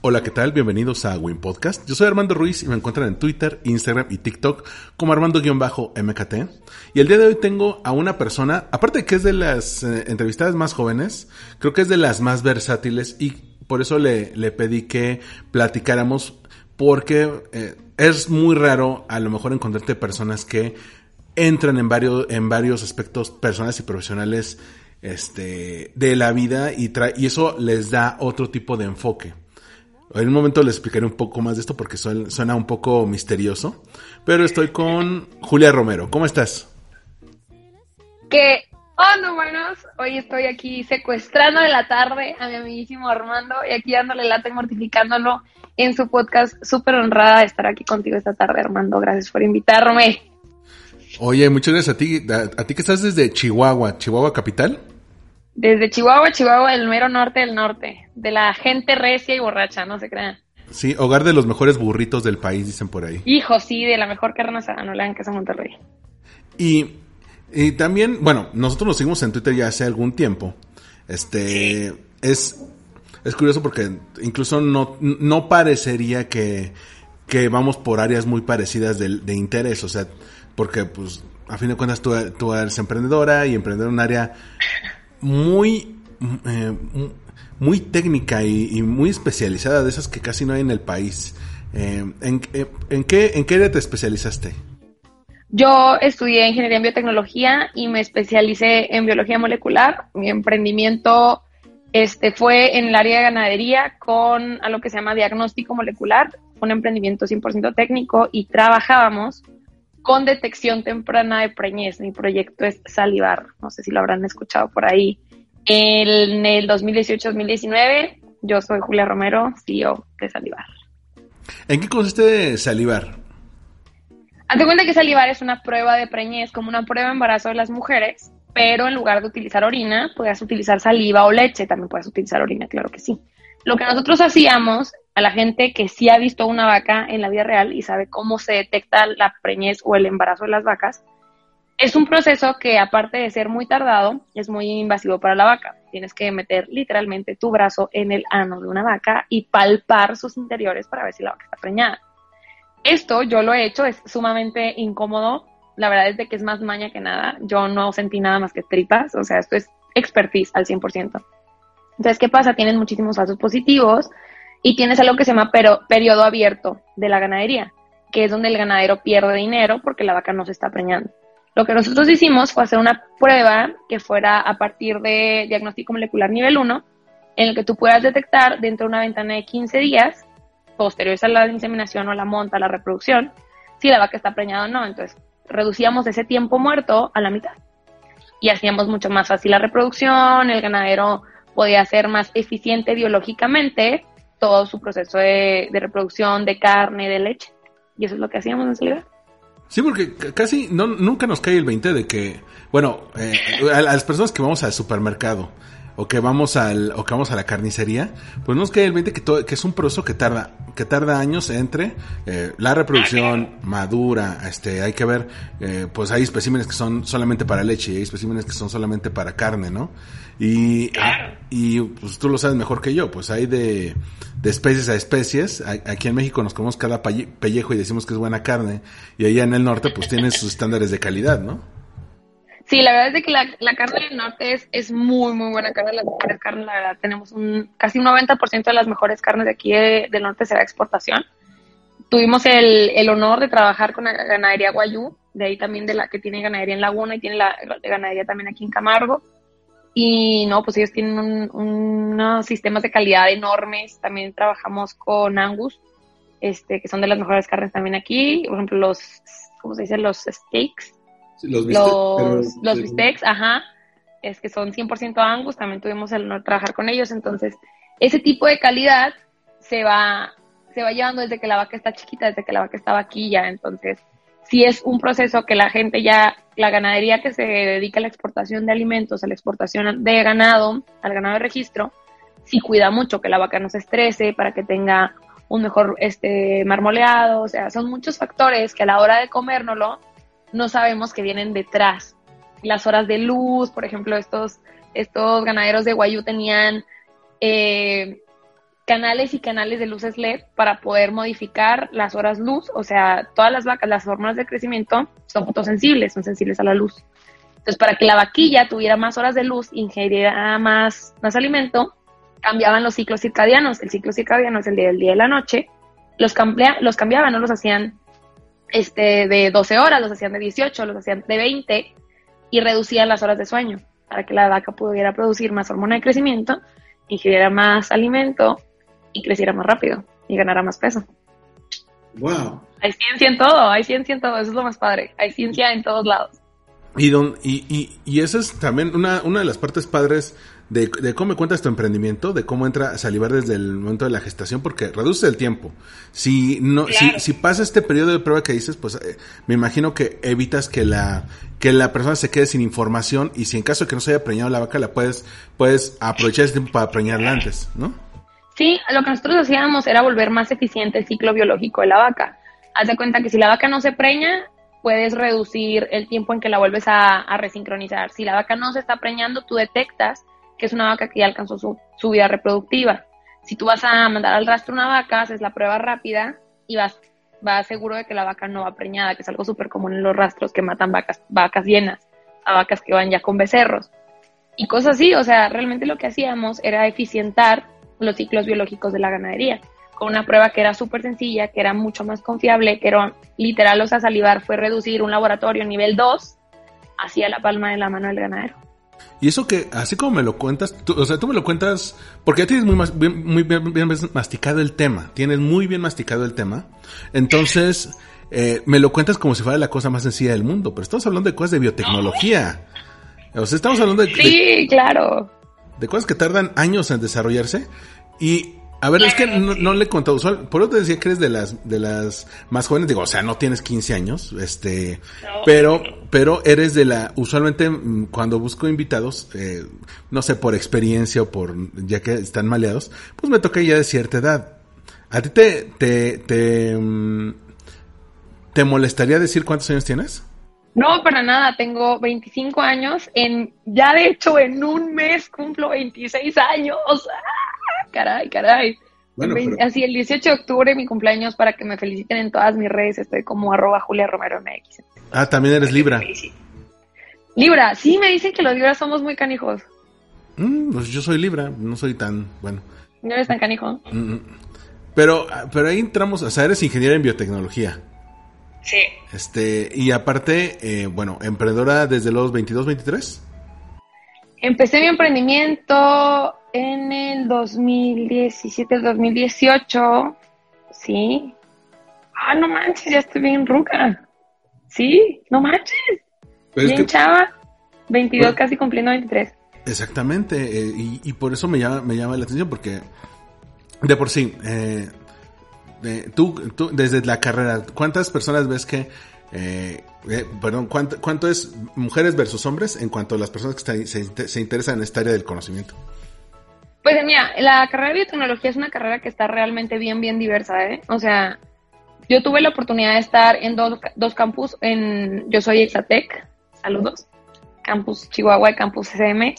Hola, ¿qué tal? Bienvenidos a Win Podcast. Yo soy Armando Ruiz y me encuentran en Twitter, Instagram y TikTok como Armando-MKT. Y el día de hoy tengo a una persona, aparte que es de las eh, entrevistadas más jóvenes, creo que es de las más versátiles y por eso le, le pedí que platicáramos porque eh, es muy raro a lo mejor encontrarte personas que entran en varios, en varios aspectos personales y profesionales este, de la vida y, y eso les da otro tipo de enfoque. En un momento les explicaré un poco más de esto porque suena un poco misterioso. Pero estoy con Julia Romero. ¿Cómo estás? Que, oh no, buenos. Hoy estoy aquí secuestrando de la tarde a mi amiguísimo Armando y aquí dándole lata y mortificándolo en su podcast. Súper honrada de estar aquí contigo esta tarde, Armando. Gracias por invitarme. Oye, muchas gracias a ti. A, ti que estás desde Chihuahua, Chihuahua capital. Desde Chihuahua, Chihuahua, el mero norte del norte. De la gente recia y borracha, no se crean. Sí, hogar de los mejores burritos del país, dicen por ahí. Hijo, sí, de la mejor carne asada, no le hagan queso Monterrey. Y, y también, bueno, nosotros nos seguimos en Twitter ya hace algún tiempo. Este, es, es curioso porque incluso no, no parecería que, que vamos por áreas muy parecidas de, de interés, o sea, porque pues a fin de cuentas tú, tú eres emprendedora y emprender en un área muy, eh, muy técnica y, muy especializada, de esas que casi no hay en el país. Eh, ¿en, en, qué, ¿En qué área te especializaste? Yo estudié ingeniería en biotecnología y me especialicé en biología molecular. Mi emprendimiento este, fue en el área de ganadería con a lo que se llama diagnóstico molecular, un emprendimiento 100% técnico y trabajábamos con detección temprana de preñez. Mi proyecto es Salivar, no sé si lo habrán escuchado por ahí. En el 2018-2019, yo soy Julia Romero, CEO de Salivar. ¿En qué consiste Salivar? Hazte cuenta que Salivar es una prueba de preñez, como una prueba de embarazo de las mujeres, pero en lugar de utilizar orina, puedes utilizar saliva o leche, también puedes utilizar orina, claro que sí. Lo que nosotros hacíamos a la gente que sí ha visto una vaca en la vida real y sabe cómo se detecta la preñez o el embarazo de las vacas, es un proceso que aparte de ser muy tardado, es muy invasivo para la vaca. Tienes que meter literalmente tu brazo en el ano de una vaca y palpar sus interiores para ver si la vaca está preñada. Esto yo lo he hecho, es sumamente incómodo. La verdad es de que es más maña que nada. Yo no sentí nada más que tripas, o sea, esto es expertise al 100%. Entonces, ¿qué pasa? Tienen muchísimos falsos positivos, y tienes algo que se llama periodo abierto de la ganadería, que es donde el ganadero pierde dinero porque la vaca no se está preñando. Lo que nosotros hicimos fue hacer una prueba que fuera a partir de diagnóstico molecular nivel 1, en el que tú puedas detectar dentro de una ventana de 15 días, posteriores a la inseminación o la monta, la reproducción, si la vaca está preñada o no. Entonces, reducíamos ese tiempo muerto a la mitad. Y hacíamos mucho más fácil la reproducción, el ganadero podía ser más eficiente biológicamente todo su proceso de, reproducción de carne, de leche. Y eso es lo que hacíamos en Saliva. Sí, porque casi no, nunca nos cae el 20 de que, bueno, eh, a, las personas que vamos al supermercado o que vamos al o que vamos a la carnicería, pues nos cae el 20 que, todo, que es un proceso que tarda que tarda años entre eh, la reproducción madura, este hay que ver eh, pues hay especímenes que son solamente para leche y hay especímenes que son solamente para carne, ¿no? Y y pues tú lo sabes mejor que yo, pues hay de, de especies a especies. Aquí en México nos comemos cada pellejo y decimos que es buena carne y allá en el norte pues tienen sus estándares de calidad, ¿no? Sí, la verdad es de que la, carne del norte es, es, muy, muy buena carne, las mejores carnes, la verdad. Tenemos un casi un 90% de las mejores carnes de aquí del norte será exportación. tuvimos el, el, honor de trabajar con la ganadería Guayú, de ahí también de la que tiene ganadería en Laguna y tiene la ganadería también aquí en Camargo. Y no, pues ellos tienen un, unos sistemas de calidad enormes. También trabajamos con Angus, este, que son de las mejores carnes también aquí. Por ejemplo, los, ¿cómo se dice? Los steaks. Los, los, los bistecs, ajá. Es que son 100% Angus. También tuvimos el honor de trabajar con ellos. Entonces, ese tipo de calidad se va, se va llevando desde que la vaca está chiquita, desde que la vaca está vaquilla. Entonces, si es un proceso que la gente ya, la ganadería que se dedica a la exportación de alimentos, a la exportación de ganado, al ganado de registro, sí cuida mucho que la vaca no se estrese para que tenga un mejor este marmoleado, o sea, son muchos factores que a la hora de comérnoslo no sabemos que vienen detrás. Las horas de luz, por ejemplo, estos, estos ganaderos de Guayú tenían eh, canales y canales de luces LED para poder modificar las horas luz, o sea, todas las vacas, las hormonas de crecimiento son fotosensibles, son sensibles a la luz. Entonces, para que la vaquilla tuviera más horas de luz, ingeriera más, más alimento, cambiaban los ciclos circadianos. El ciclo circadiano es el día del día y la noche. Los, cambia, los cambiaban, no los hacían este, de 12 horas, los hacían de 18, los hacían de 20 y reducían las horas de sueño para que la vaca pudiera producir más hormona de crecimiento, ingiriera más alimento y creciera más rápido y ganara más peso. Wow. Hay ciencia en todo, hay ciencia en todo, eso es lo más padre. Hay ciencia en todos lados. Y, don, y, y, y esa es también una, una de las partes padres de, de, cómo me cuentas tu emprendimiento, de cómo entra a salivar desde el momento de la gestación, porque reduce el tiempo. Si no, si, si pasa este periodo de prueba que dices, pues eh, me imagino que evitas que la, que la persona se quede sin información y si en caso de que no se haya preñado la vaca, la puedes, puedes aprovechar ese tiempo para preñarla antes, ¿no? Sí, lo que nosotros hacíamos era volver más eficiente el ciclo biológico de la vaca. Haz de cuenta que si la vaca no se preña, puedes reducir el tiempo en que la vuelves a, a resincronizar. Si la vaca no se está preñando, tú detectas que es una vaca que ya alcanzó su, su vida reproductiva. Si tú vas a mandar al rastro una vaca, haces la prueba rápida y vas, vas seguro de que la vaca no va preñada, que es algo súper común en los rastros que matan vacas, vacas llenas, a vacas que van ya con becerros. Y cosas así, o sea, realmente lo que hacíamos era eficientar los ciclos biológicos de la ganadería, con una prueba que era súper sencilla, que era mucho más confiable, que era literal, o sea, salivar fue reducir un laboratorio nivel 2 hacia la palma de la mano del ganadero. Y eso que, así como me lo cuentas, tú, o sea, tú me lo cuentas porque ya tienes muy, bien, muy bien, bien, masticado el tema, tienes muy bien masticado el tema. Entonces, eh, me lo cuentas como si fuera la cosa más sencilla del mundo, pero estamos hablando de cosas de biotecnología. O sea, estamos hablando de... Sí, de, claro de cosas que tardan años en desarrollarse. Y, a ver, es que no, no le he contado, por eso te decía que eres de las, de las más jóvenes, digo, o sea, no tienes 15 años, este, no. pero, pero eres de la, usualmente mm, cuando busco invitados, eh, no sé, por experiencia o por, ya que están maleados, pues me toca ya de cierta edad. ¿A ti te, te, te, mm, te molestaría decir cuántos años tienes? No, para nada, tengo 25 años, en ya de hecho en un mes cumplo 26 años. Caray, caray. Bueno, pero... Así el 18 de octubre mi cumpleaños para que me feliciten en todas mis redes, estoy como arroba Julia Romero MX. Ah, también eres Libra. Libra, sí me dicen que los Libras somos muy canijos. Mm, pues yo soy Libra, no soy tan, bueno. ¿No eres tan canijo? Mm, pero, pero ahí entramos, o sea, eres ingeniera en biotecnología. Sí. Este, y aparte, eh, bueno, emprendedora desde los 22, 23. Empecé mi emprendimiento en el 2017, 2018. Sí. Ah, no manches, ya estoy bien ruca. Sí, no manches. Pero bien es que... chava. 22, bueno, casi cumpliendo 23. Exactamente, eh, y, y, por eso me llama, me llama la atención, porque de por sí, eh, eh, tú, tú, desde la carrera, ¿cuántas personas ves que, eh, eh, perdón, ¿cuánto, ¿cuánto, es mujeres versus hombres en cuanto a las personas que se, se, interesan en esta área del conocimiento? Pues mira, la carrera de biotecnología es una carrera que está realmente bien, bien diversa, ¿eh? O sea, yo tuve la oportunidad de estar en dos, dos campus, en, yo soy Exatec, saludos, campus Chihuahua y campus CM,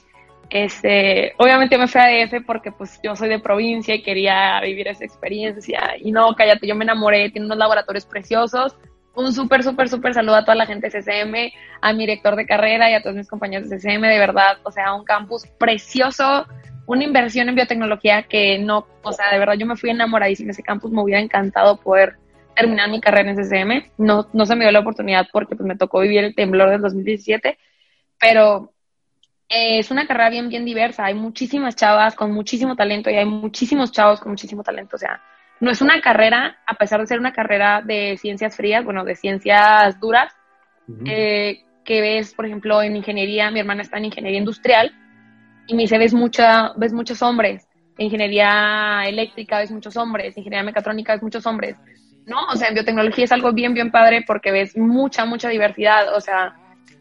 este, obviamente me fui a DF porque pues yo soy de provincia y quería vivir esa experiencia. Y no, cállate, yo me enamoré, tiene unos laboratorios preciosos. Un súper, súper, súper saludo a toda la gente de CCM, a mi director de carrera y a todos mis compañeros de CCM, de verdad, o sea, un campus precioso, una inversión en biotecnología que no, o sea, de verdad yo me fui enamoradísima de ese campus, me hubiera encantado poder terminar mi carrera en SSM. No, no se me dio la oportunidad porque pues, me tocó vivir el temblor del 2017, pero eh, es una carrera bien, bien diversa. Hay muchísimas chavas con muchísimo talento y hay muchísimos chavos con muchísimo talento. O sea, no es una carrera, a pesar de ser una carrera de ciencias frías, bueno, de ciencias duras, eh, que ves, por ejemplo, en ingeniería, mi hermana está en ingeniería industrial y me dice, ves, mucha, ves muchos hombres. En ingeniería eléctrica ves muchos hombres, ingeniería mecatrónica ves muchos hombres. ¿No? O sea, en biotecnología es algo bien, bien padre porque ves mucha, mucha diversidad. O sea,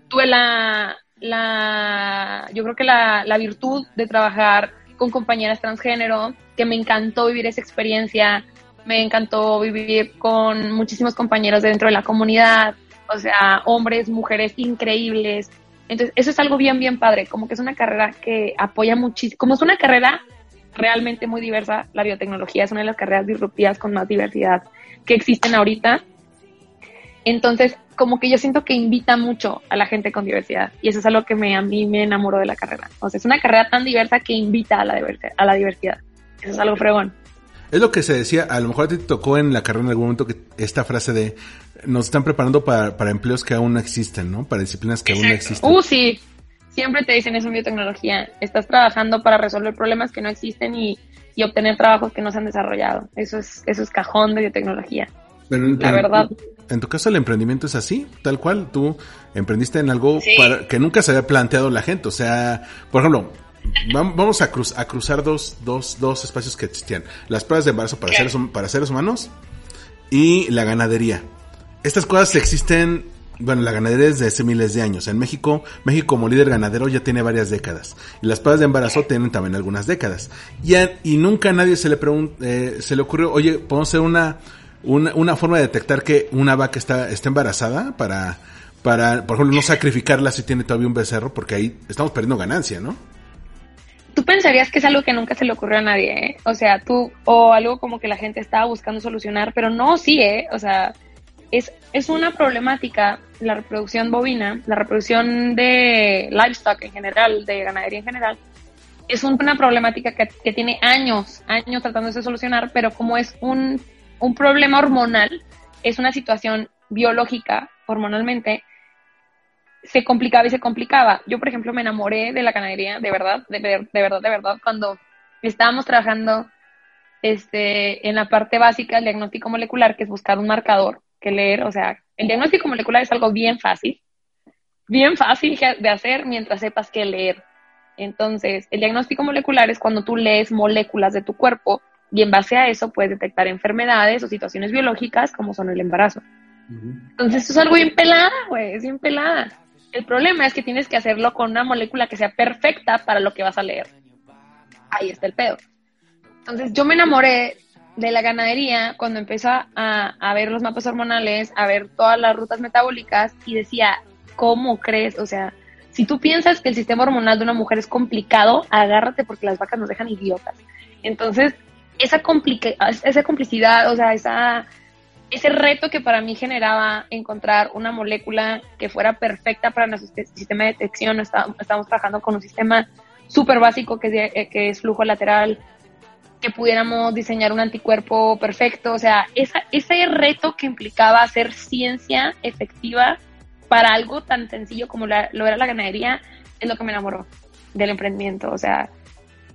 tuve la, la yo creo que la, la virtud de trabajar con compañeras transgénero, que me encantó vivir esa experiencia, me encantó vivir con muchísimos compañeros dentro de la comunidad, o sea, hombres, mujeres increíbles. Entonces, eso es algo bien, bien padre, como que es una carrera que apoya muchísimo, como es una carrera realmente muy diversa, la biotecnología es una de las carreras disruptivas con más diversidad que existen ahorita. Entonces, como que yo siento que invita mucho a la gente con diversidad y eso es algo que me, a mí me enamoró de la carrera. O sea, es una carrera tan diversa que invita a la, diversidad, a la diversidad. Eso es algo fregón. Es lo que se decía, a lo mejor a ti te tocó en la carrera en algún momento que esta frase de nos están preparando para, para empleos que aún no existen, ¿no? Para disciplinas que aún no existen. Uh, sí. Siempre te dicen eso en biotecnología. Estás trabajando para resolver problemas que no existen y, y obtener trabajos que no se han desarrollado. Eso es, eso es cajón de biotecnología. la verdad en tu caso el emprendimiento es así, tal cual. Tú emprendiste en algo que nunca se había planteado la gente. O sea, por ejemplo, vamos a, cruz, a cruzar dos, dos, dos espacios que existían. Las pruebas de embarazo para seres, para seres humanos y la ganadería. Estas cosas existen, bueno, la ganadería es de hace miles de años. En México, México como líder ganadero ya tiene varias décadas. Y las pruebas de embarazo tienen también algunas décadas. Y, y nunca a nadie se le, eh, se le ocurrió, oye, podemos hacer una una, una forma de detectar que una vaca está, está embarazada para, para, por ejemplo, no sacrificarla si tiene todavía un becerro, porque ahí estamos perdiendo ganancia, ¿no? Tú pensarías que es algo que nunca se le ocurrió a nadie, ¿eh? O sea, tú, o algo como que la gente estaba buscando solucionar, pero no, sí, ¿eh? O sea, es, es una problemática la reproducción bovina, la reproducción de livestock en general, de ganadería en general, es una problemática que, que tiene años, años tratándose de solucionar, pero como es un un problema hormonal es una situación biológica, hormonalmente, se complicaba y se complicaba. Yo, por ejemplo, me enamoré de la ganadería, de verdad, de, verdad, de verdad, cuando estábamos trabajando este, en la parte básica del diagnóstico molecular, que es buscar un marcador que leer. O sea, el diagnóstico molecular es algo bien fácil, bien fácil de hacer mientras sepas qué leer. Entonces, el diagnóstico molecular es cuando tú lees moléculas de tu cuerpo y en base a eso puedes detectar enfermedades o situaciones biológicas como son el embarazo. Entonces, esto es algo bien pelada, güey, es bien pelada. El problema es que tienes que hacerlo con una molécula que sea perfecta para lo que vas a leer. Ahí está el pedo. Entonces, yo me enamoré de la ganadería cuando empecé a, a ver los mapas hormonales, a ver todas las rutas metabólicas y decía, ¿cómo crees? O sea, si tú piensas que el sistema hormonal de una mujer es complicado, agárrate porque las vacas nos dejan idiotas. Entonces, esa, esa complicidad, o sea, esa, ese reto que para mí generaba encontrar una molécula que fuera perfecta para nuestro sistema de detección, estamos, trabajando con un sistema súper básico que es, eh, que es flujo lateral, que pudiéramos diseñar un anticuerpo perfecto, o sea, esa, ese reto que implicaba hacer ciencia efectiva para algo tan sencillo como lo era la ganadería, es lo que me enamoró del emprendimiento, o sea,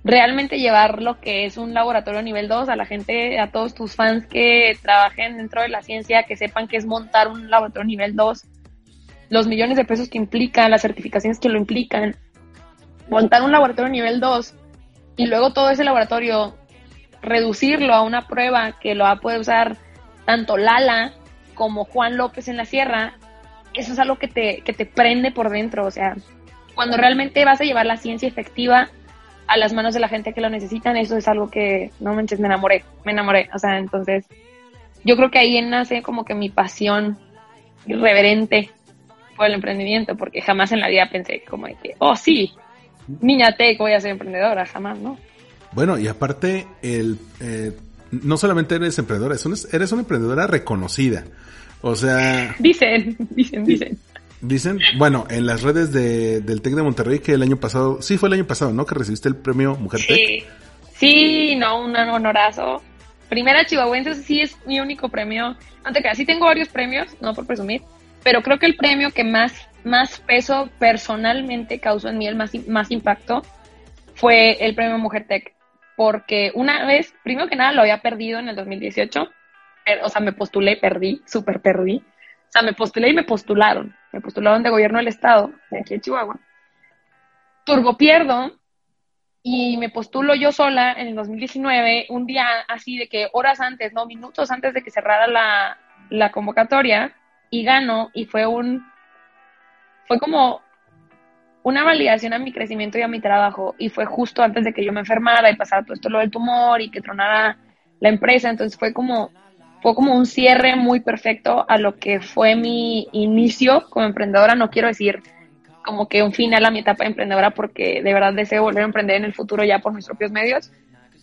realmente llevar lo que es un laboratorio nivel 2 a la gente, a todos tus fans que trabajen dentro de la ciencia, que sepan que es montar un laboratorio nivel 2, los millones de pesos que implican, las certificaciones que lo implican, montar un laboratorio nivel 2 y luego todo ese laboratorio reducirlo a una prueba que lo va a poder usar tanto Lala como Juan López en la sierra, eso es algo que te, que te prende por dentro, o sea, cuando realmente vas a llevar la ciencia efectiva a las manos de la gente que lo necesitan, eso es algo que, no manches, me enamoré, me enamoré. O sea, entonces, yo creo que ahí nace como que mi pasión irreverente por el emprendimiento, porque jamás en la vida pensé como de que, oh sí, niña tech, voy a ser emprendedora, jamás, ¿no? Bueno, y aparte, el, eh, no solamente eres emprendedora, eres una emprendedora reconocida. O sea... Dicen, dicen, dicen. Dicen, bueno, en las redes de, del TEC de Monterrey que el año pasado, sí fue el año pasado, ¿no? Que recibiste el premio Mujer sí. Sí, no, un honorazo. primera chihuahuense sí es mi único premio. Antes que así tengo varios premios, no por presumir, pero creo que el premio que más, más peso personalmente causó en mí, el más, más impacto, fue el premio Mujer Tech. Porque una vez, primero que nada, lo había perdido en el 2018. O sea, me postulé y perdí, súper perdí. O sea, me postulé y me postularon. Me postularon de gobierno del estado, de aquí en Chihuahua. Turbo pierdo y me postulo yo sola en el 2019, un día así de que horas antes, no, minutos antes de que cerrara la, la convocatoria, y gano, y fue un, fue como una validación a mi crecimiento y a mi trabajo, y fue justo antes de que yo me enfermara y pasara todo esto lo del tumor y que tronara la empresa, entonces fue como, fue como un cierre muy perfecto a lo que fue mi inicio como emprendedora, no quiero decir como que un final a mi etapa de emprendedora porque de verdad deseo volver a emprender en el futuro ya por mis propios medios,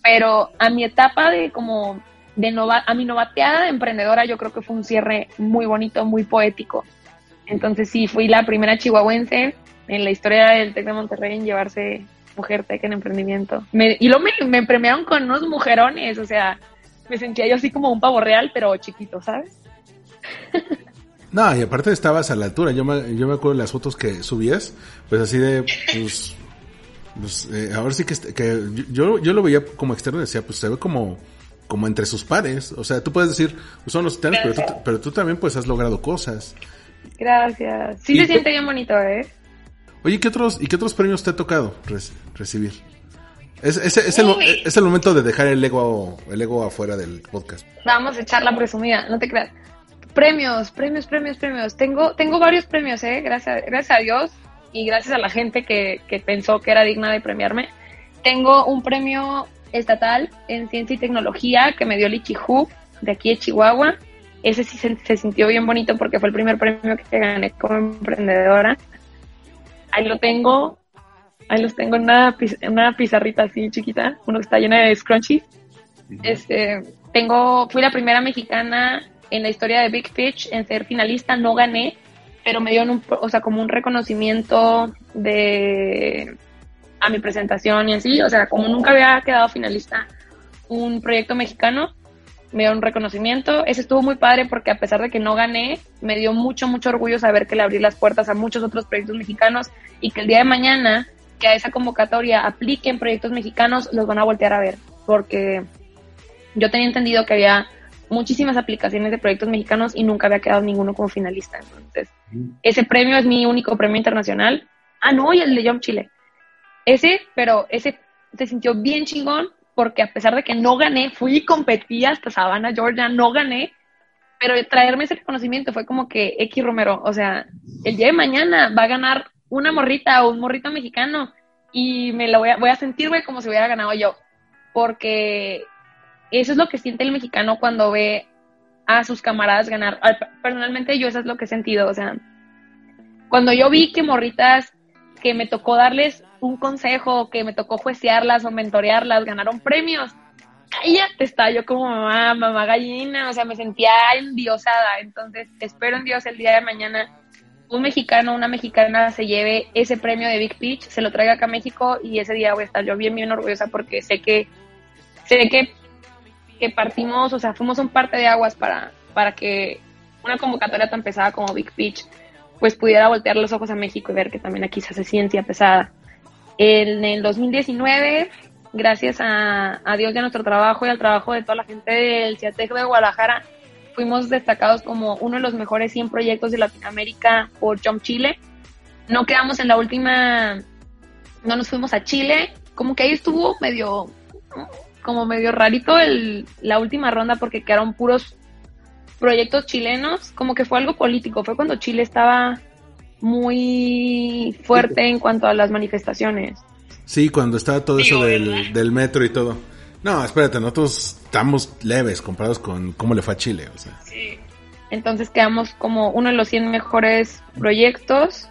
pero a mi etapa de como de nova, a mi novateada de emprendedora yo creo que fue un cierre muy bonito, muy poético. Entonces sí, fui la primera chihuahuense en la historia del TEC de Monterrey en llevarse Mujer Tech en emprendimiento. y luego me, me premiaron con unos mujerones, o sea, me sentía yo así como un pavo real, pero chiquito, ¿sabes? No, y aparte estabas a la altura. Yo me, yo me acuerdo de las fotos que subías, pues así de, pues, pues eh, ahora sí que, que yo, yo lo veía como externo y decía, pues se ve como, como entre sus pares. O sea, tú puedes decir, pues son los titanes, pero tú, pero tú también pues has logrado cosas. Gracias. Sí se siente bien bonito, ¿eh? Oye, ¿qué otros, ¿y qué otros premios te ha tocado recibir? Es, es, es, el, es, el, momento de dejar el ego, el ego afuera del podcast. Vamos a echar la presumida, no te creas. Premios, premios, premios, premios. Tengo, tengo varios premios, ¿eh? Gracias, gracias a Dios y gracias a la gente que, que pensó que era digna de premiarme. Tengo un premio estatal en ciencia y tecnología que me dio Lichiju de aquí de Chihuahua. Ese sí se, sintió bien bonito porque fue el primer premio que gané como emprendedora. Ahí lo tengo, ahí los tengo en una, una pizarrita así chiquita, uno que está lleno de scrunchies. Este, tengo, fui la primera mexicana en la historia de Big Pitch en ser finalista, no gané, pero me dio un, o sea, como un reconocimiento de a mi presentación y así, o sea, como nunca había quedado finalista un proyecto mexicano, me dio un reconocimiento. Ese estuvo muy padre porque a pesar de que no gané, me dio mucho, mucho orgullo saber que le abrí las puertas a muchos otros proyectos mexicanos y que el día de mañana que a esa convocatoria apliquen proyectos mexicanos, los van a voltear a ver. Porque yo tenía entendido que había muchísimas aplicaciones de proyectos mexicanos y nunca había quedado ninguno como finalista. Entonces, ese premio es mi único premio internacional. Ah, no, y el de Jump Chile. Ese, pero ese se sintió bien chingón porque a pesar de que no gané, fui y competí hasta Savannah, Georgia, no gané, pero traerme ese reconocimiento fue como que X Romero, o sea, el día de mañana va a ganar una morrita o un morrito mexicano y me lo voy a, voy a sentir, güey, como si hubiera ganado yo, porque eso es lo que siente el mexicano cuando ve a sus camaradas ganar. Personalmente yo eso es lo que he sentido, o sea, cuando yo vi que morritas que me tocó darles un consejo, que me tocó juecearlas o mentorearlas, ganaron premios, te está yo como mamá, mamá gallina, o sea, me sentía endiosada, entonces espero en Dios el día de mañana un mexicano, una mexicana se lleve ese premio de Big Pitch, se lo traiga acá a México y ese día voy a estar yo bien, bien orgullosa porque sé que, sé que que partimos, o sea, fuimos un parte de aguas para, para que una convocatoria tan pesada como Big Pitch pues pudiera voltear los ojos a México y ver que también aquí se hace ciencia pesada. En el 2019, gracias a, a Dios y a nuestro trabajo y al trabajo de toda la gente del CIATEC de Guadalajara, fuimos destacados como uno de los mejores 100 proyectos de Latinoamérica por Jump Chile. No quedamos en la última, no nos fuimos a Chile, como que ahí estuvo medio como medio rarito el, la última ronda porque quedaron puros proyectos chilenos, como que fue algo político, fue cuando Chile estaba muy fuerte en cuanto a las manifestaciones. Sí, cuando estaba todo eso del, del, metro y todo. No, espérate, nosotros estamos leves comparados con cómo le fue a Chile. O sea. Sí. Entonces quedamos como uno de los 100 mejores proyectos.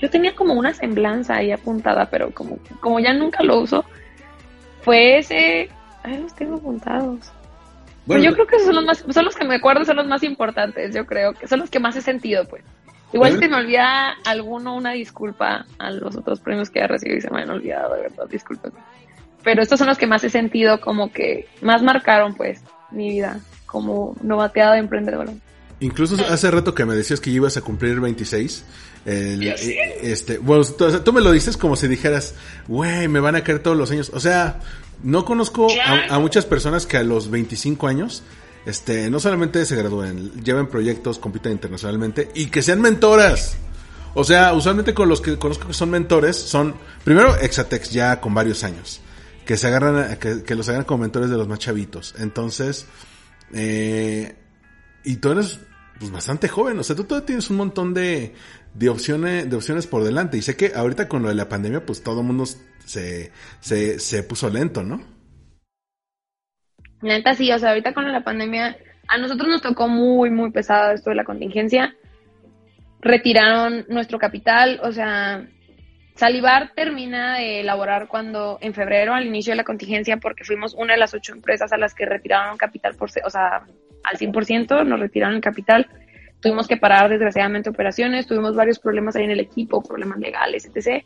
Yo tenía como una semblanza ahí apuntada, pero como, como ya nunca lo uso, fue ese Ahí los tengo apuntados. Bueno, yo creo que son los más, son los que me acuerdo, son los más importantes, yo creo, que son los que más he sentido, pues. Igual si me olvida alguno, una disculpa a los otros premios que he recibido y se me han olvidado, de verdad, disculpen. Pero estos son los que más he sentido como que más marcaron, pues, mi vida como novateada de emprendedora. Incluso hace rato que me decías que ibas a cumplir 26. El, este, bueno, tú, me lo dices como si dijeras, güey, me van a caer todos los años. O sea, no conozco a, muchas personas que a los 25 años, este, no solamente se gradúen, lleven proyectos, compiten internacionalmente y que sean mentoras. O sea, usualmente con los que conozco que son mentores son, primero, Exatex ya con varios años. Que se agarran, que, que los agarran como mentores de los más chavitos. Entonces, eh, y tú eres pues bastante joven, o sea, tú todavía tienes un montón de, de opciones, de opciones por delante. Y sé que ahorita con lo de la pandemia, pues todo el mundo se, se, se puso lento, ¿no? Neta, sí, o sea, ahorita con la pandemia, a nosotros nos tocó muy, muy pesado esto de la contingencia. Retiraron nuestro capital, o sea, Salivar termina de elaborar cuando en febrero, al inicio de la contingencia, porque fuimos una de las ocho empresas a las que retiraron capital, por, o sea, al 100% nos retiraron el capital. Tuvimos que parar desgraciadamente operaciones, tuvimos varios problemas ahí en el equipo, problemas legales, etc.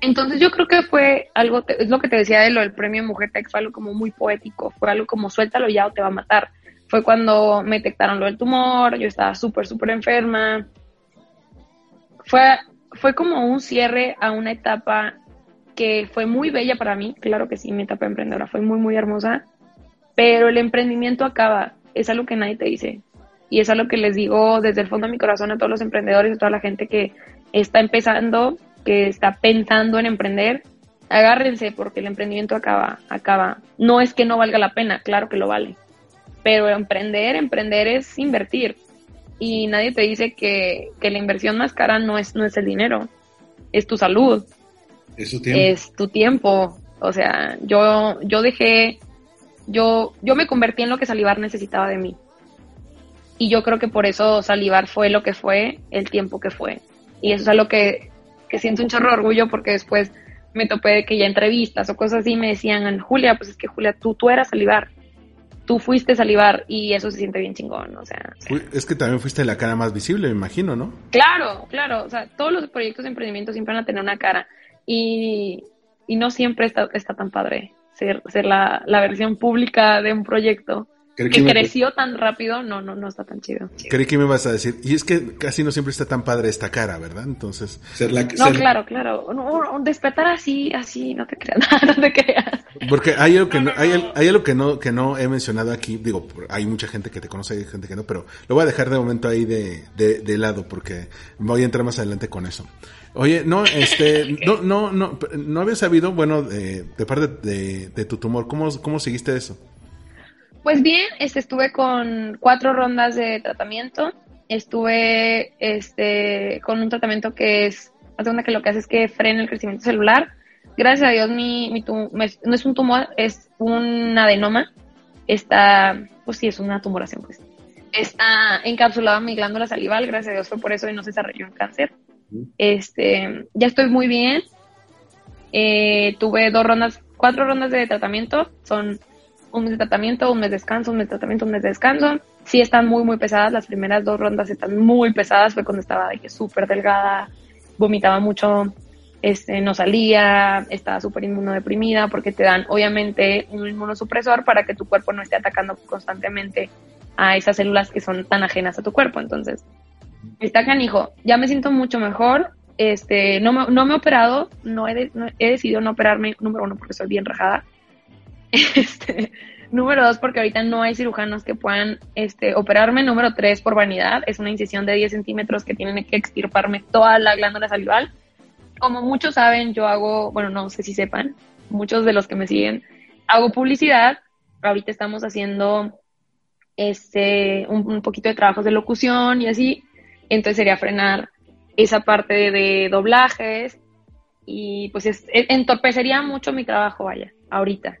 Entonces yo creo que fue algo, es lo que te decía de lo del premio Mujer Tech, fue algo como muy poético, fue algo como suéltalo ya o te va a matar. Fue cuando me detectaron lo del tumor, yo estaba súper, súper enferma. Fue fue como un cierre a una etapa que fue muy bella para mí, claro que sí, mi etapa emprendedora fue muy, muy hermosa, pero el emprendimiento acaba, es algo que nadie te dice. Y es algo que les digo desde el fondo de mi corazón a todos los emprendedores, a toda la gente que está empezando, que está pensando en emprender, agárrense porque el emprendimiento acaba, acaba. No es que no valga la pena, claro que lo vale, pero emprender, emprender es invertir y nadie te dice que, la inversión más cara no es, no es el dinero, es tu salud, es tu tiempo. Es tu tiempo. O sea, yo, yo dejé, yo, yo me convertí en lo que Salivar necesitaba de mí. Y yo creo que por eso Salivar fue lo que fue, el tiempo que fue. Y eso es algo que, que siento un chorro de orgullo porque después me topé de que ya entrevistas o cosas así me decían, Julia, pues es que Julia, tú, tú eras Salivar tú fuiste salivar y eso se siente bien chingón, o sea, Es que también fuiste la cara más visible, me imagino, ¿no? Claro, claro, o sea, todos los proyectos de emprendimiento siempre van a tener una cara y, y no siempre está, está tan padre ser, ser la, la versión pública de un proyecto que, creció tan rápido, no, no, no está tan chido. Creí que me vas a decir, y es que casi no siempre está tan padre esta cara, ¿verdad? Entonces, ser la No, claro, claro. Un, despertar así, así, no te creas, no te creas. Porque hay algo que no, hay, hay, algo que no, que no he mencionado aquí, digo, hay mucha gente que te conoce, hay gente que no, pero lo voy a dejar de momento ahí de, de, de lado porque voy a entrar más adelante con eso. Oye, no, este, no, no, no, no había sabido, bueno, de, de parte de, de tu tumor, ¿cómo, cómo seguiste eso? Pues bien, este, estuve con cuatro rondas de tratamiento. Estuve este, con un tratamiento que es, segunda que lo que hace es que frena el crecimiento celular. Gracias a Dios, mi, mi no es un tumor, es un adenoma. Está, pues sí, es una tumoración, pues. Está encapsulado en mi glándula salival, gracias a Dios fue por eso y no se desarrolló en cáncer. Este, ya estoy muy bien. Eh, tuve dos rondas, cuatro rondas de tratamiento, son un mes de tratamiento, un mes de descanso, un mes de tratamiento, un mes de descanso. Sí están muy, muy pesadas. Las primeras dos rondas están muy pesadas. Fue cuando estaba súper delgada, vomitaba mucho, este, no salía, estaba súper inmunodeprimida porque te dan obviamente un inmunosupresor para que tu cuerpo no esté atacando constantemente a esas células que son tan ajenas a tu cuerpo. Entonces, está canijo. Ya me siento mucho mejor. Este, no me, no me he operado, no he, he decidido no operarme, número uno, porque soy bien rajada Este, número dos, porque ahorita no hay cirujanos que puedan este, operarme. Número tres, por vanidad. Es una incisión de 10 centímetros que tienen que extirparme toda la glándula salival. Como muchos saben, yo hago, bueno, no sé si sepan, muchos de los que me siguen, hago publicidad. Ahorita estamos haciendo este, un, poquito de trabajos de locución y así. Entonces sería frenar esa parte de doblajes y pues entorpecería mucho mi trabajo, vaya, ahorita.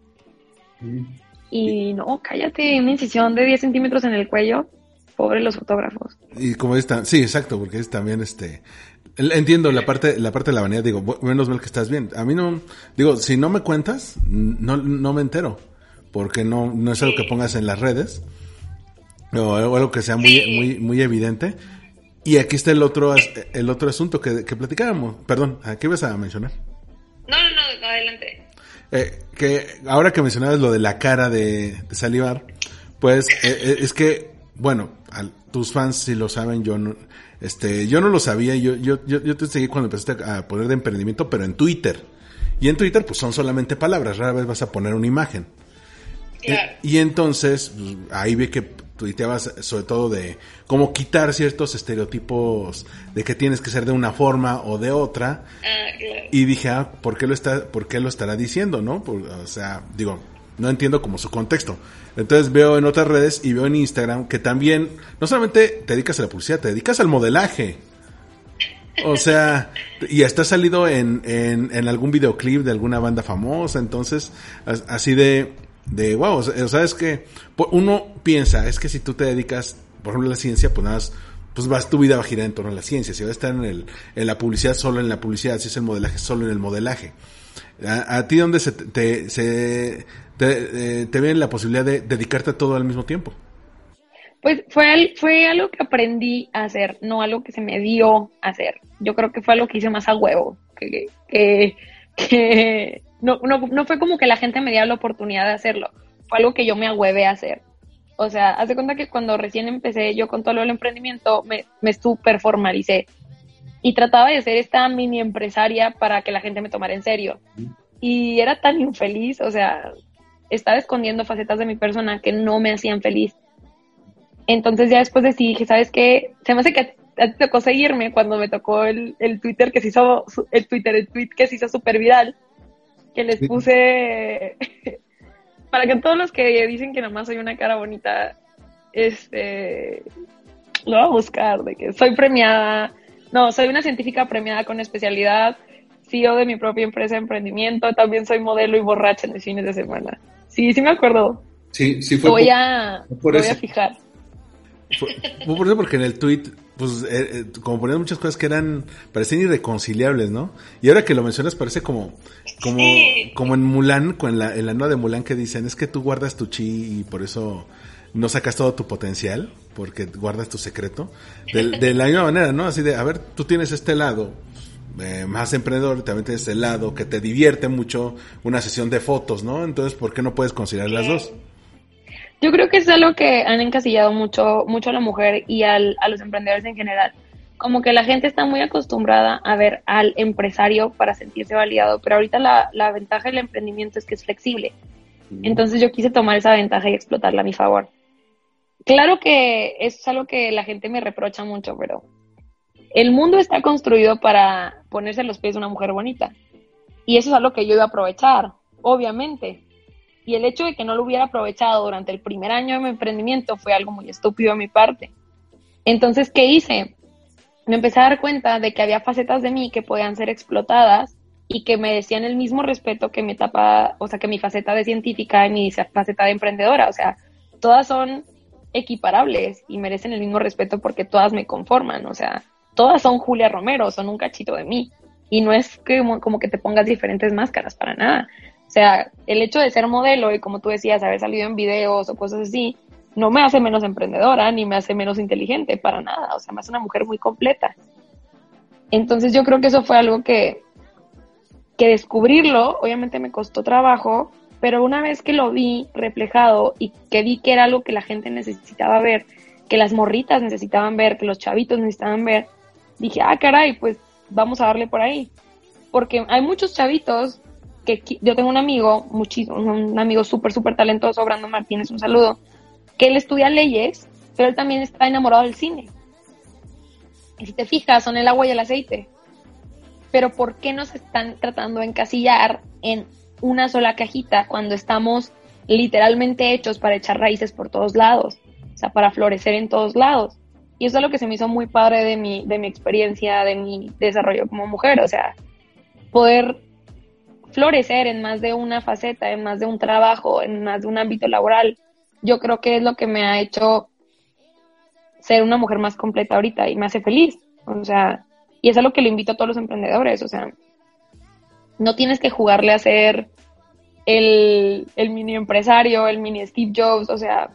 Y no, cállate, una incisión de 10 centímetros en el cuello. Pobre los fotógrafos. Y como está, sí, exacto, porque es también este. Entiendo la parte, la parte de la vanidad, digo, menos mal que estás bien. A mí no, digo, si no me cuentas, no, no me entero. Porque no, no es algo que pongas en las redes. O algo que sea muy, muy, muy evidente. Y aquí está el otro, el otro asunto que, que platicábamos. Perdón, ¿qué ibas a mencionar? No, no, no, adelante. Eh, que ahora que mencionabas lo de la cara de, Salivar, Pues eh, eh, es que, bueno, tus fans si lo saben, yo no, este, yo no lo sabía, yo, yo, yo, yo te seguí cuando empezaste a poner de emprendimiento, pero en Twitter. Y en Twitter, pues son solamente palabras, rara vez vas a poner una imagen. y entonces, pues, ahí vi que tuiteabas sobre todo de cómo quitar ciertos estereotipos de que tienes que ser de una forma o de otra. Ah, y dije, ah, ¿por qué lo está, por qué lo estará diciendo, no? o sea, digo, no entiendo como su contexto. Entonces veo en otras redes y veo en Instagram que también, no solamente te dedicas a la publicidad, te dedicas al modelaje. O sea, y hasta salido en, en, en algún videoclip de alguna banda famosa, entonces, así de, de wow, o sea, es que uno piensa, es que si tú te dedicas, por ejemplo, a la ciencia, pues nada pues vas, tu vida va a girar en torno a la ciencia, si vas a estar en, el, en la publicidad, solo en la publicidad, si es el modelaje, solo en el modelaje. ¿A, ti dónde se te, se, te, eh, te la posibilidad de dedicarte a todo al mismo tiempo? Pues fue, fue algo que aprendí a hacer, no algo que se me dio a hacer. Yo creo que fue algo que hice más a huevo, que, que, que no, no, no fue como que la gente me diera la oportunidad de hacerlo, fue algo que yo me agüevé a hacer. O sea, haz de cuenta que cuando recién empecé yo con todo lo del emprendimiento, me, me super formalicé y trataba de ser esta mini empresaria para que la gente me tomara en serio. Y era tan infeliz, o sea, estaba escondiendo facetas de mi persona que no me hacían feliz. Entonces ya después decidí, dije, ¿sabes qué? Se me hace que a tocó seguirme cuando me tocó el, el Twitter que se hizo, el Twitter, el tweet que se hizo súper viral que les puse para que todos los que dicen que nomás soy una cara bonita, este, lo voy a buscar, de que soy premiada, no, soy una científica premiada con especialidad, CEO de mi propia empresa de emprendimiento, también soy modelo y borracha en los fines de semana. Sí, sí me acuerdo. Sí, sí fue. Voy a, voy a fijar. Fue, por eso porque en el tweet pues eh, eh, como ponían muchas cosas que eran parecían irreconciliables, ¿no? Y ahora que lo mencionas parece como como como en Mulan, con la en la nueva de Mulan que dicen, es que tú guardas tu chi y por eso no sacas todo tu potencial, porque guardas tu secreto. De, la misma manera, ¿no? Así de, a ver, tú tienes este lado eh, más emprendedor, también tienes este lado que te divierte mucho una sesión de fotos, ¿no? Entonces, ¿por qué no puedes considerar las dos? Yo creo que es algo que han encasillado mucho, mucho a la mujer y al, a los emprendedores en general. Como que la gente está muy acostumbrada a ver al empresario para sentirse validado, pero ahorita la, la ventaja del emprendimiento es que es flexible. Entonces yo quise tomar esa ventaja y explotarla a mi favor. Claro que eso es algo que la gente me reprocha mucho, pero el mundo está construido para ponerse a los pies de una mujer bonita. Y eso es algo que yo iba a aprovechar, obviamente. Y el hecho de que no lo hubiera aprovechado durante el primer año de mi emprendimiento fue algo muy estúpido de mi parte. Entonces, ¿qué hice? Me empecé a dar cuenta de que había facetas de mí que podían ser explotadas y que me decían el mismo respeto que mi etapa, o sea, que mi faceta de científica y mi faceta de emprendedora. O sea, todas son equiparables y merecen el mismo respeto porque todas me conforman. O sea, todas son Julia Romero, son un cachito de mí. Y no es como, como que te pongas diferentes máscaras para nada. O sea, el hecho de ser modelo y como tú decías, haber salido en videos o cosas así, no me hace menos emprendedora ni me hace menos inteligente para nada. O sea, me hace una mujer muy completa. Entonces yo creo que eso fue algo que, que descubrirlo, obviamente me costó trabajo, pero una vez que lo vi reflejado y que vi que era algo que la gente necesitaba ver, que las morritas necesitaban ver, que los chavitos necesitaban ver, dije, ah, caray, pues vamos a darle por ahí. Porque hay muchos chavitos que yo tengo un amigo, muchísimo, un amigo súper, súper talentoso, Brando Martínez, un saludo, que él estudia leyes, pero él también está enamorado del cine. Y si te fijas, son el agua y el aceite. Pero ¿por qué nos están tratando de encasillar en una sola cajita cuando estamos literalmente hechos para echar raíces por todos lados? O sea, para florecer en todos lados. Y eso es lo que se me hizo muy padre de mi, de mi experiencia, de mi desarrollo como mujer. O sea, poder florecer en más de una faceta, en más de un trabajo, en más de un ámbito laboral, yo creo que es lo que me ha hecho ser una mujer más completa ahorita y me hace feliz. O sea, y es a lo que le invito a todos los emprendedores. O sea, no tienes que jugarle a ser el, el mini empresario, el mini Steve Jobs. O sea,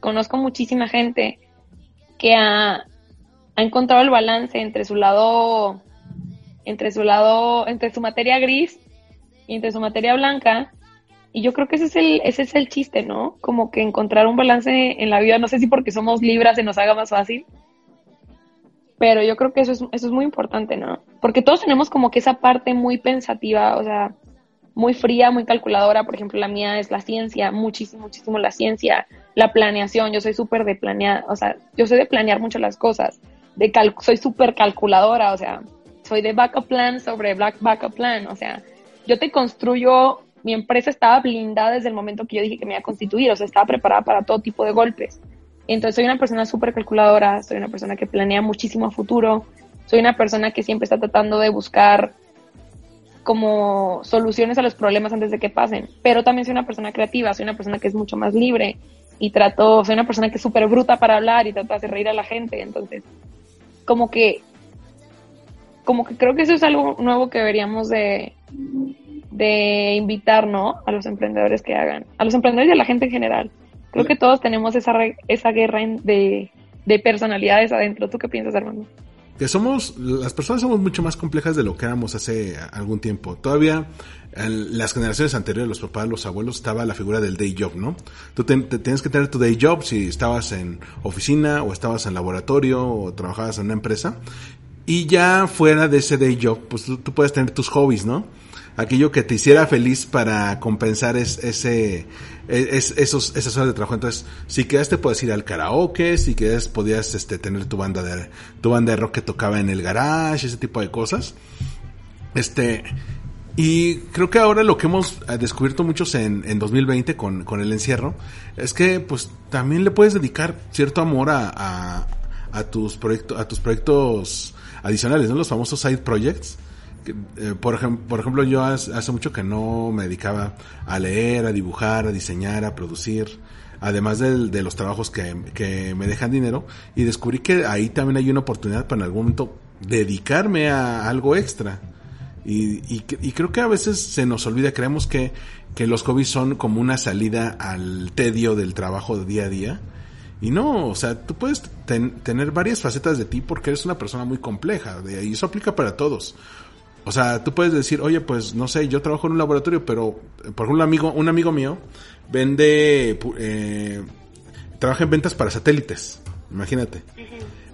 conozco muchísima gente que ha, ha encontrado el balance entre su lado, entre su lado, entre su materia gris y entre su materia blanca Y yo creo que ese es el, ese es el chiste, ¿no? Como que encontrar un balance en la vida, no sé si porque somos libras se nos haga más fácil, pero yo creo que eso es, eso es muy importante, ¿no? Porque todos tenemos como que esa parte muy pensativa, o sea, muy fría, muy calculadora. Por ejemplo, la mía es la ciencia, muchísimo, muchísimo la ciencia, la planeación. Yo soy súper de planear, o sea, yo soy de planear mucho las cosas. De soy súper calculadora, o sea, soy de backup plan sobre black backup plan. O sea, yo te construyo, mi empresa estaba blindada desde el momento que yo dije que me iba a constituir, o sea, estaba preparada para todo tipo de golpes. Entonces soy una persona súper calculadora, soy una persona que planea muchísimo futuro, soy una persona que siempre está tratando de buscar como soluciones a los problemas antes de que pasen, pero también soy una persona creativa, soy una persona que es mucho más libre y trato, soy una persona que es súper bruta para hablar y trato de hacer reír a la gente, entonces como que como que creo que eso es algo nuevo que deberíamos de, de invitar, ¿no? A los emprendedores que hagan, a los emprendedores y a la gente en general. Creo que todos tenemos esa, esa guerra de, de personalidades adentro. ¿Tú qué piensas, Armando? que somos, las personas somos mucho más complejas de lo que éramos hace algún tiempo. Todavía en las generaciones anteriores, los papás, los abuelos, estaba la figura del day job, ¿no? Tú tienes que tener tu day job si estabas en oficina o estabas en laboratorio o trabajabas en una empresa. Y ya fuera de ese day job, pues tú puedes tener tus hobbies, ¿no? aquello que te hiciera feliz para compensar es, ese, es, esos, esas horas de trabajo. Entonces, si quedaste, puedes ir al karaoke, si quedas, podías este, tener tu banda de, tu banda de rock que tocaba en el garage, ese tipo de cosas. Este, y creo que ahora lo que hemos eh, descubierto muchos en, en 2020 con, con el encierro es que pues también le puedes dedicar cierto amor a, a, a tus proyectos, a tus proyectos adicionales, ¿no? Los famosos side projects eh, por, ejemplo, yo hace, mucho que no me dedicaba a leer, a dibujar, a diseñar, a producir, además de, los trabajos que, me dejan dinero, y descubrí que ahí también hay una oportunidad para en algún momento dedicarme a algo extra. Y, creo que a veces se nos olvida, creemos que, los hobbies son como una salida al tedio del trabajo de día a día. Y no, o sea, tú puedes tener varias facetas de ti porque eres una persona muy compleja, y eso aplica para todos. O sea, tú puedes decir, oye, pues no sé, yo trabajo en un laboratorio, pero por un amigo, un amigo mío vende, eh, trabaja en ventas para satélites, imagínate.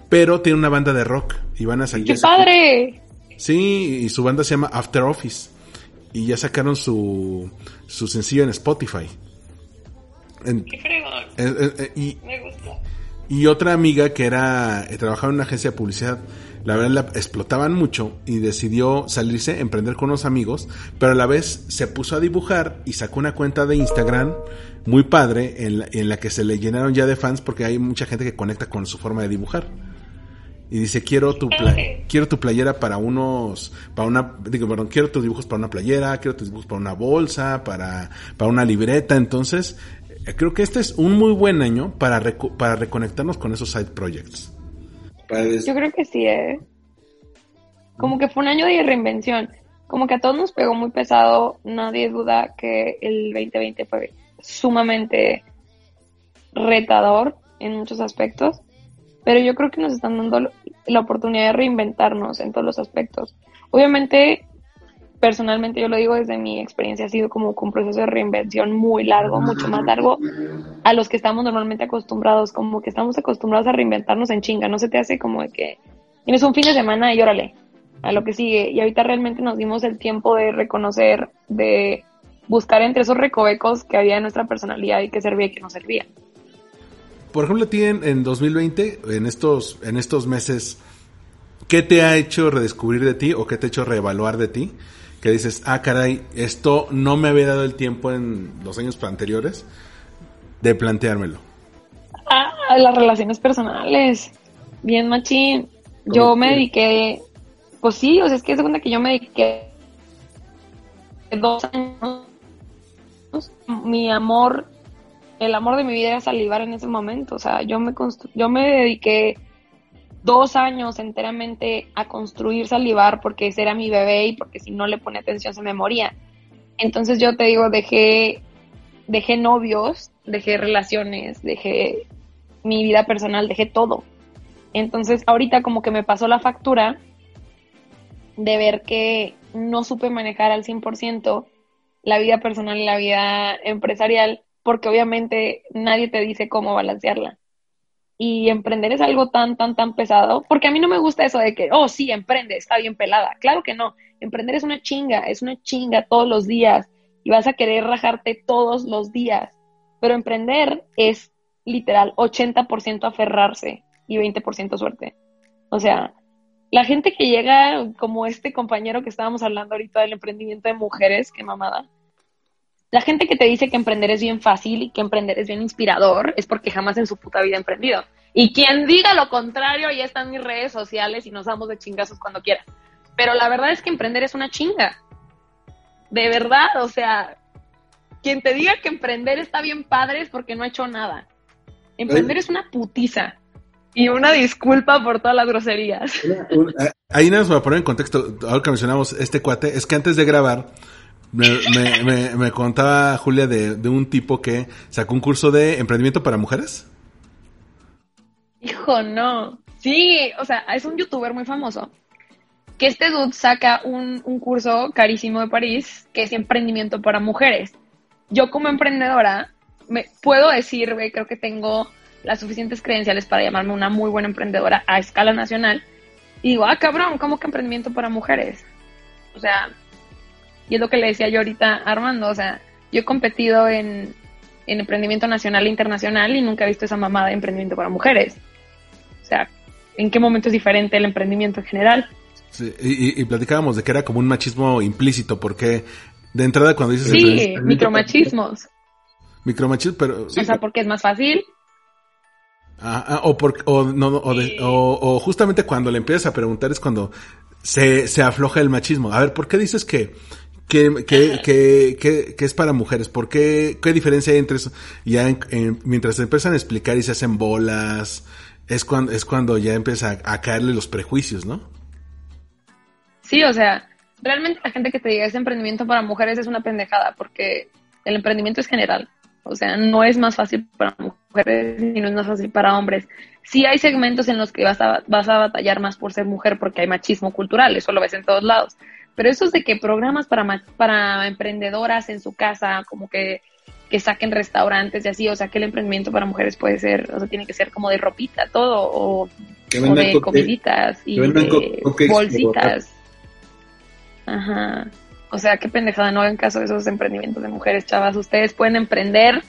Pero tiene una banda de rock y van a salir. ¡Qué padre! Sí, y su banda se llama After Office. Y ya sacaron su, su sencillo en Spotify. ¡Qué fregón! Eh, eh, y, Me gusta. Y otra amiga que era, trabajaba en una agencia de publicidad la verdad la explotaban mucho y decidió salirse, emprender con unos amigos, pero a la vez se puso a dibujar y sacó una cuenta de Instagram muy padre en la, que se le llenaron ya de fans porque hay mucha gente que conecta con su forma de dibujar. Y dice, quiero tu, quiero tu playera para unos, para una, digo, perdón, quiero tus dibujos para una playera, quiero tus dibujos para una bolsa, para, para una libreta. Entonces, eh, creo que este es un muy buen año para, para reconectarnos con esos side projects. Yo creo que sí, ¿eh? Como que fue un año de reinvención. Como que a todos nos pegó muy pesado. Nadie duda que el 2020 fue sumamente retador en muchos aspectos. Pero yo creo que nos están dando la oportunidad de reinventarnos en todos los aspectos. Obviamente, personalmente yo lo digo desde mi experiencia, ha sido como un proceso de reinvención muy largo, mucho más largo a los que estamos normalmente acostumbrados, como que estamos acostumbrados a reinventarnos en chinga, no se te hace como de que tienes un fin de semana y órale, a lo que sigue. Y ahorita realmente nos dimos el tiempo de reconocer, de buscar entre esos recovecos que había en nuestra personalidad y que servía y que no servía. Por ejemplo, a ti en, 2020, en estos, en estos meses, ¿qué te ha hecho redescubrir de ti o qué te ha hecho reevaluar de ti? Que dices, ah, caray, esto no me había dado el tiempo en los años anteriores de planteármelo? Ah, las relaciones personales. Bien, machín. Yo me dediqué, pues sí, o sea, es que es cuenta que yo me dediqué dos años. Mi amor, el amor de mi vida era salivar en ese momento. O sea, yo me, yo me dediqué dos años enteramente a construir salivar porque ese era mi bebé y porque si no le pone atención se me moría. Entonces yo te digo, dejé, dejé novios, dejé relaciones, dejé mi vida personal, dejé todo. Entonces ahorita como que me pasó la factura de ver que no supe manejar al 100% la vida personal y la vida empresarial, porque obviamente nadie te dice cómo balancearla. Y emprender es algo tan, tan, tan pesado, porque a mí no me gusta eso de que, oh, sí, emprende, está bien pelada. Claro que no, emprender es una chinga, es una chinga todos los días y vas a querer rajarte todos los días. Pero emprender es literal 80% aferrarse y 20% suerte. O sea, la gente que llega, como este compañero que estábamos hablando ahorita del emprendimiento de mujeres, qué mamada. La gente que te dice que emprender es bien fácil y que emprender es bien inspirador es porque jamás en su puta vida ha emprendido. Y quien diga lo contrario, ya están mis redes sociales y nos damos de chingazos cuando quiera. Pero la verdad es que emprender es una chinga. De verdad, o sea, quien te diga que emprender está bien padre es porque no ha hecho nada. Emprender es una putiza. Y una disculpa por todas las groserías. Eh, ahí nada más para poner en contexto, ahora que mencionamos este cuate, es que antes de grabar, me, contaba Julia de, un tipo que sacó un curso de emprendimiento para mujeres. Hijo, no. Sí, o sea, es un youtuber muy famoso. Que este dude saca un, un curso carísimo de París que es emprendimiento para mujeres. Yo como emprendedora, me puedo decir, güey, creo que tengo las suficientes credenciales para llamarme una muy buena emprendedora a escala nacional. Y digo, ah, cabrón, ¿cómo que emprendimiento para mujeres? O sea, y es lo que le decía yo ahorita a Armando, o sea, yo he competido en, emprendimiento nacional e internacional y nunca he visto esa mamada de emprendimiento para mujeres. O sea, ¿en qué momento es diferente el emprendimiento en general? Sí, y, platicábamos de que era como un machismo implícito, porque de entrada cuando dices... Sí, micromachismos. Micromachismo, pero... O sea, porque es más fácil, Ah, ah, o, por, o, no, o, o, justamente cuando le empiezas a preguntar es cuando se, se afloja el machismo. A ver, ¿por qué dices que, que, que, que, que, es para mujeres? ¿Por qué, qué diferencia hay entre eso? Ya mientras se empiezan a explicar y se hacen bolas, es cuando, es cuando ya empieza a, a caerle los prejuicios, ¿no? Sí, o sea, realmente la gente que te diga ese emprendimiento para mujeres es una pendejada, porque el emprendimiento es general. O sea, no es más fácil para mujeres ni no es más fácil para hombres. Sí hay segmentos en los que vas a, vas a batallar más por ser mujer porque hay machismo cultural, eso lo ves en todos lados. Pero eso es de que programas para, para emprendedoras en su casa, como que, que saquen restaurantes y así, o sea, que el emprendimiento para mujeres puede ser, o sea, tiene que ser como de ropita, todo, o, de comiditas y de bolsitas. Ajá. O sea, qué pendejada, no hagan caso de esos emprendimientos de mujeres, chavas. Ustedes pueden emprender,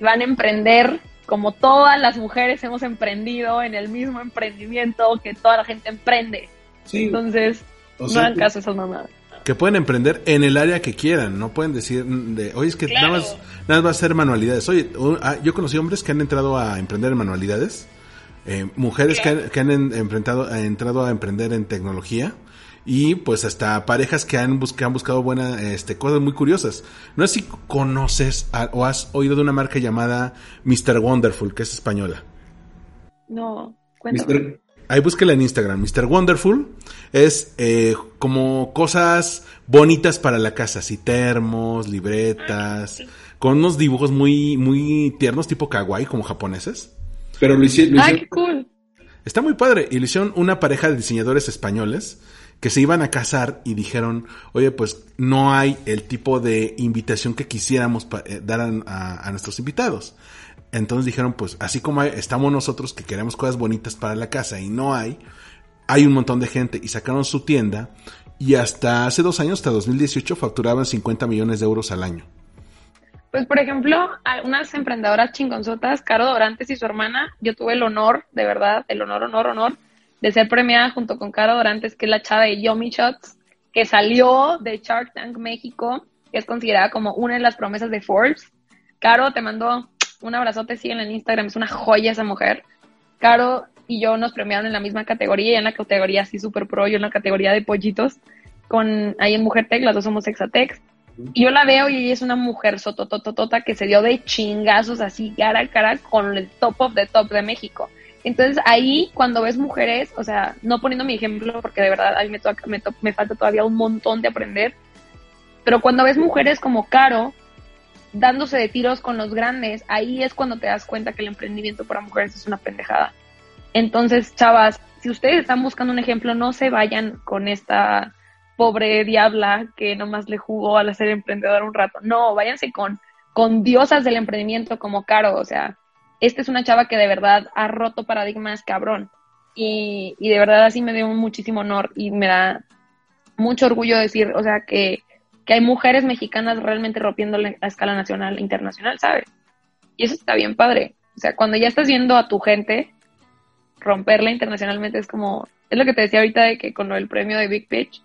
van a emprender como todas las mujeres hemos emprendido en el mismo emprendimiento que toda la gente emprende. Entonces, no hagan caso de esas mamadas. Que pueden emprender en el área que quieran, no pueden decir de, oye, es que nada, más, nada va a ser manualidades. Oye, ah, yo conocí hombres que han entrado a emprender en manualidades, eh, mujeres que han, que han enfrentado, entrado a emprender en tecnología y pues hasta parejas que han, han buscado buenas este, cosas muy curiosas. No sé si conoces o has oído de una marca llamada Mr. Wonderful, que es española. No, cuéntame. Ahí búsquela en Instagram. Mr. Wonderful es eh, como cosas bonitas para la casa, así termos, libretas, con unos dibujos muy, muy tiernos, tipo kawaii, como japoneses. Pero lo hicieron. Ay, cool. Está muy padre. Y lo hicieron una pareja de diseñadores españoles que se iban a casar y dijeron, oye, pues no hay el tipo de invitación que quisiéramos eh, dar a, nuestros invitados. Entonces dijeron, pues así como estamos nosotros que queremos cosas bonitas para la casa y no hay, hay un montón de gente y sacaron su tienda y hasta hace dos años, hasta 2018, facturaban 50 millones de euros al año. Pues, por ejemplo, unas emprendedoras chingonzotas, Caro Dorantes y su hermana, yo tuve el honor, de verdad, el honor, honor, honor, de ser premiada junto con Cara Dorantes, que es la chava de Yomi Shots, que salió de Shark Tank México, que es considerada como una de las promesas de Forbes. Caro, te mando un abrazote, síguela en Instagram, es una joya esa mujer. Caro y yo nos premiaron en la misma categoría, ella en la categoría así super pro, yo en la categoría de pollitos, con ahí en Mujer Tech, las dos somos Exatex. Y yo la veo y ella es una mujer sotototota que se dio de chingazos así cara a cara con el top of the top de México. Entonces ahí cuando ves mujeres, o sea, no poniendo mi ejemplo porque de verdad a mí me, me falta todavía un montón de aprender, pero cuando ves mujeres como Caro dándose de tiros con los grandes, ahí es cuando te das cuenta que el emprendimiento para mujeres es una pendejada. Entonces, chavas, si ustedes están buscando un ejemplo, no se vayan con esta pobre diabla que nomás le jugó al ser emprendedor un rato. No, váyanse con, con diosas del emprendimiento como Caro, o sea, esta es una chava que de verdad ha roto paradigmas cabrón. Y, y de verdad así me dio muchísimo honor y me da mucho orgullo decir, o sea, que, que hay mujeres mexicanas realmente rompiendo la, escala nacional e internacional, ¿sabes? Y eso está bien padre. O sea, cuando ya estás viendo a tu gente romperla internacionalmente es como, es lo que te decía ahorita de que con el premio de Big Pitch,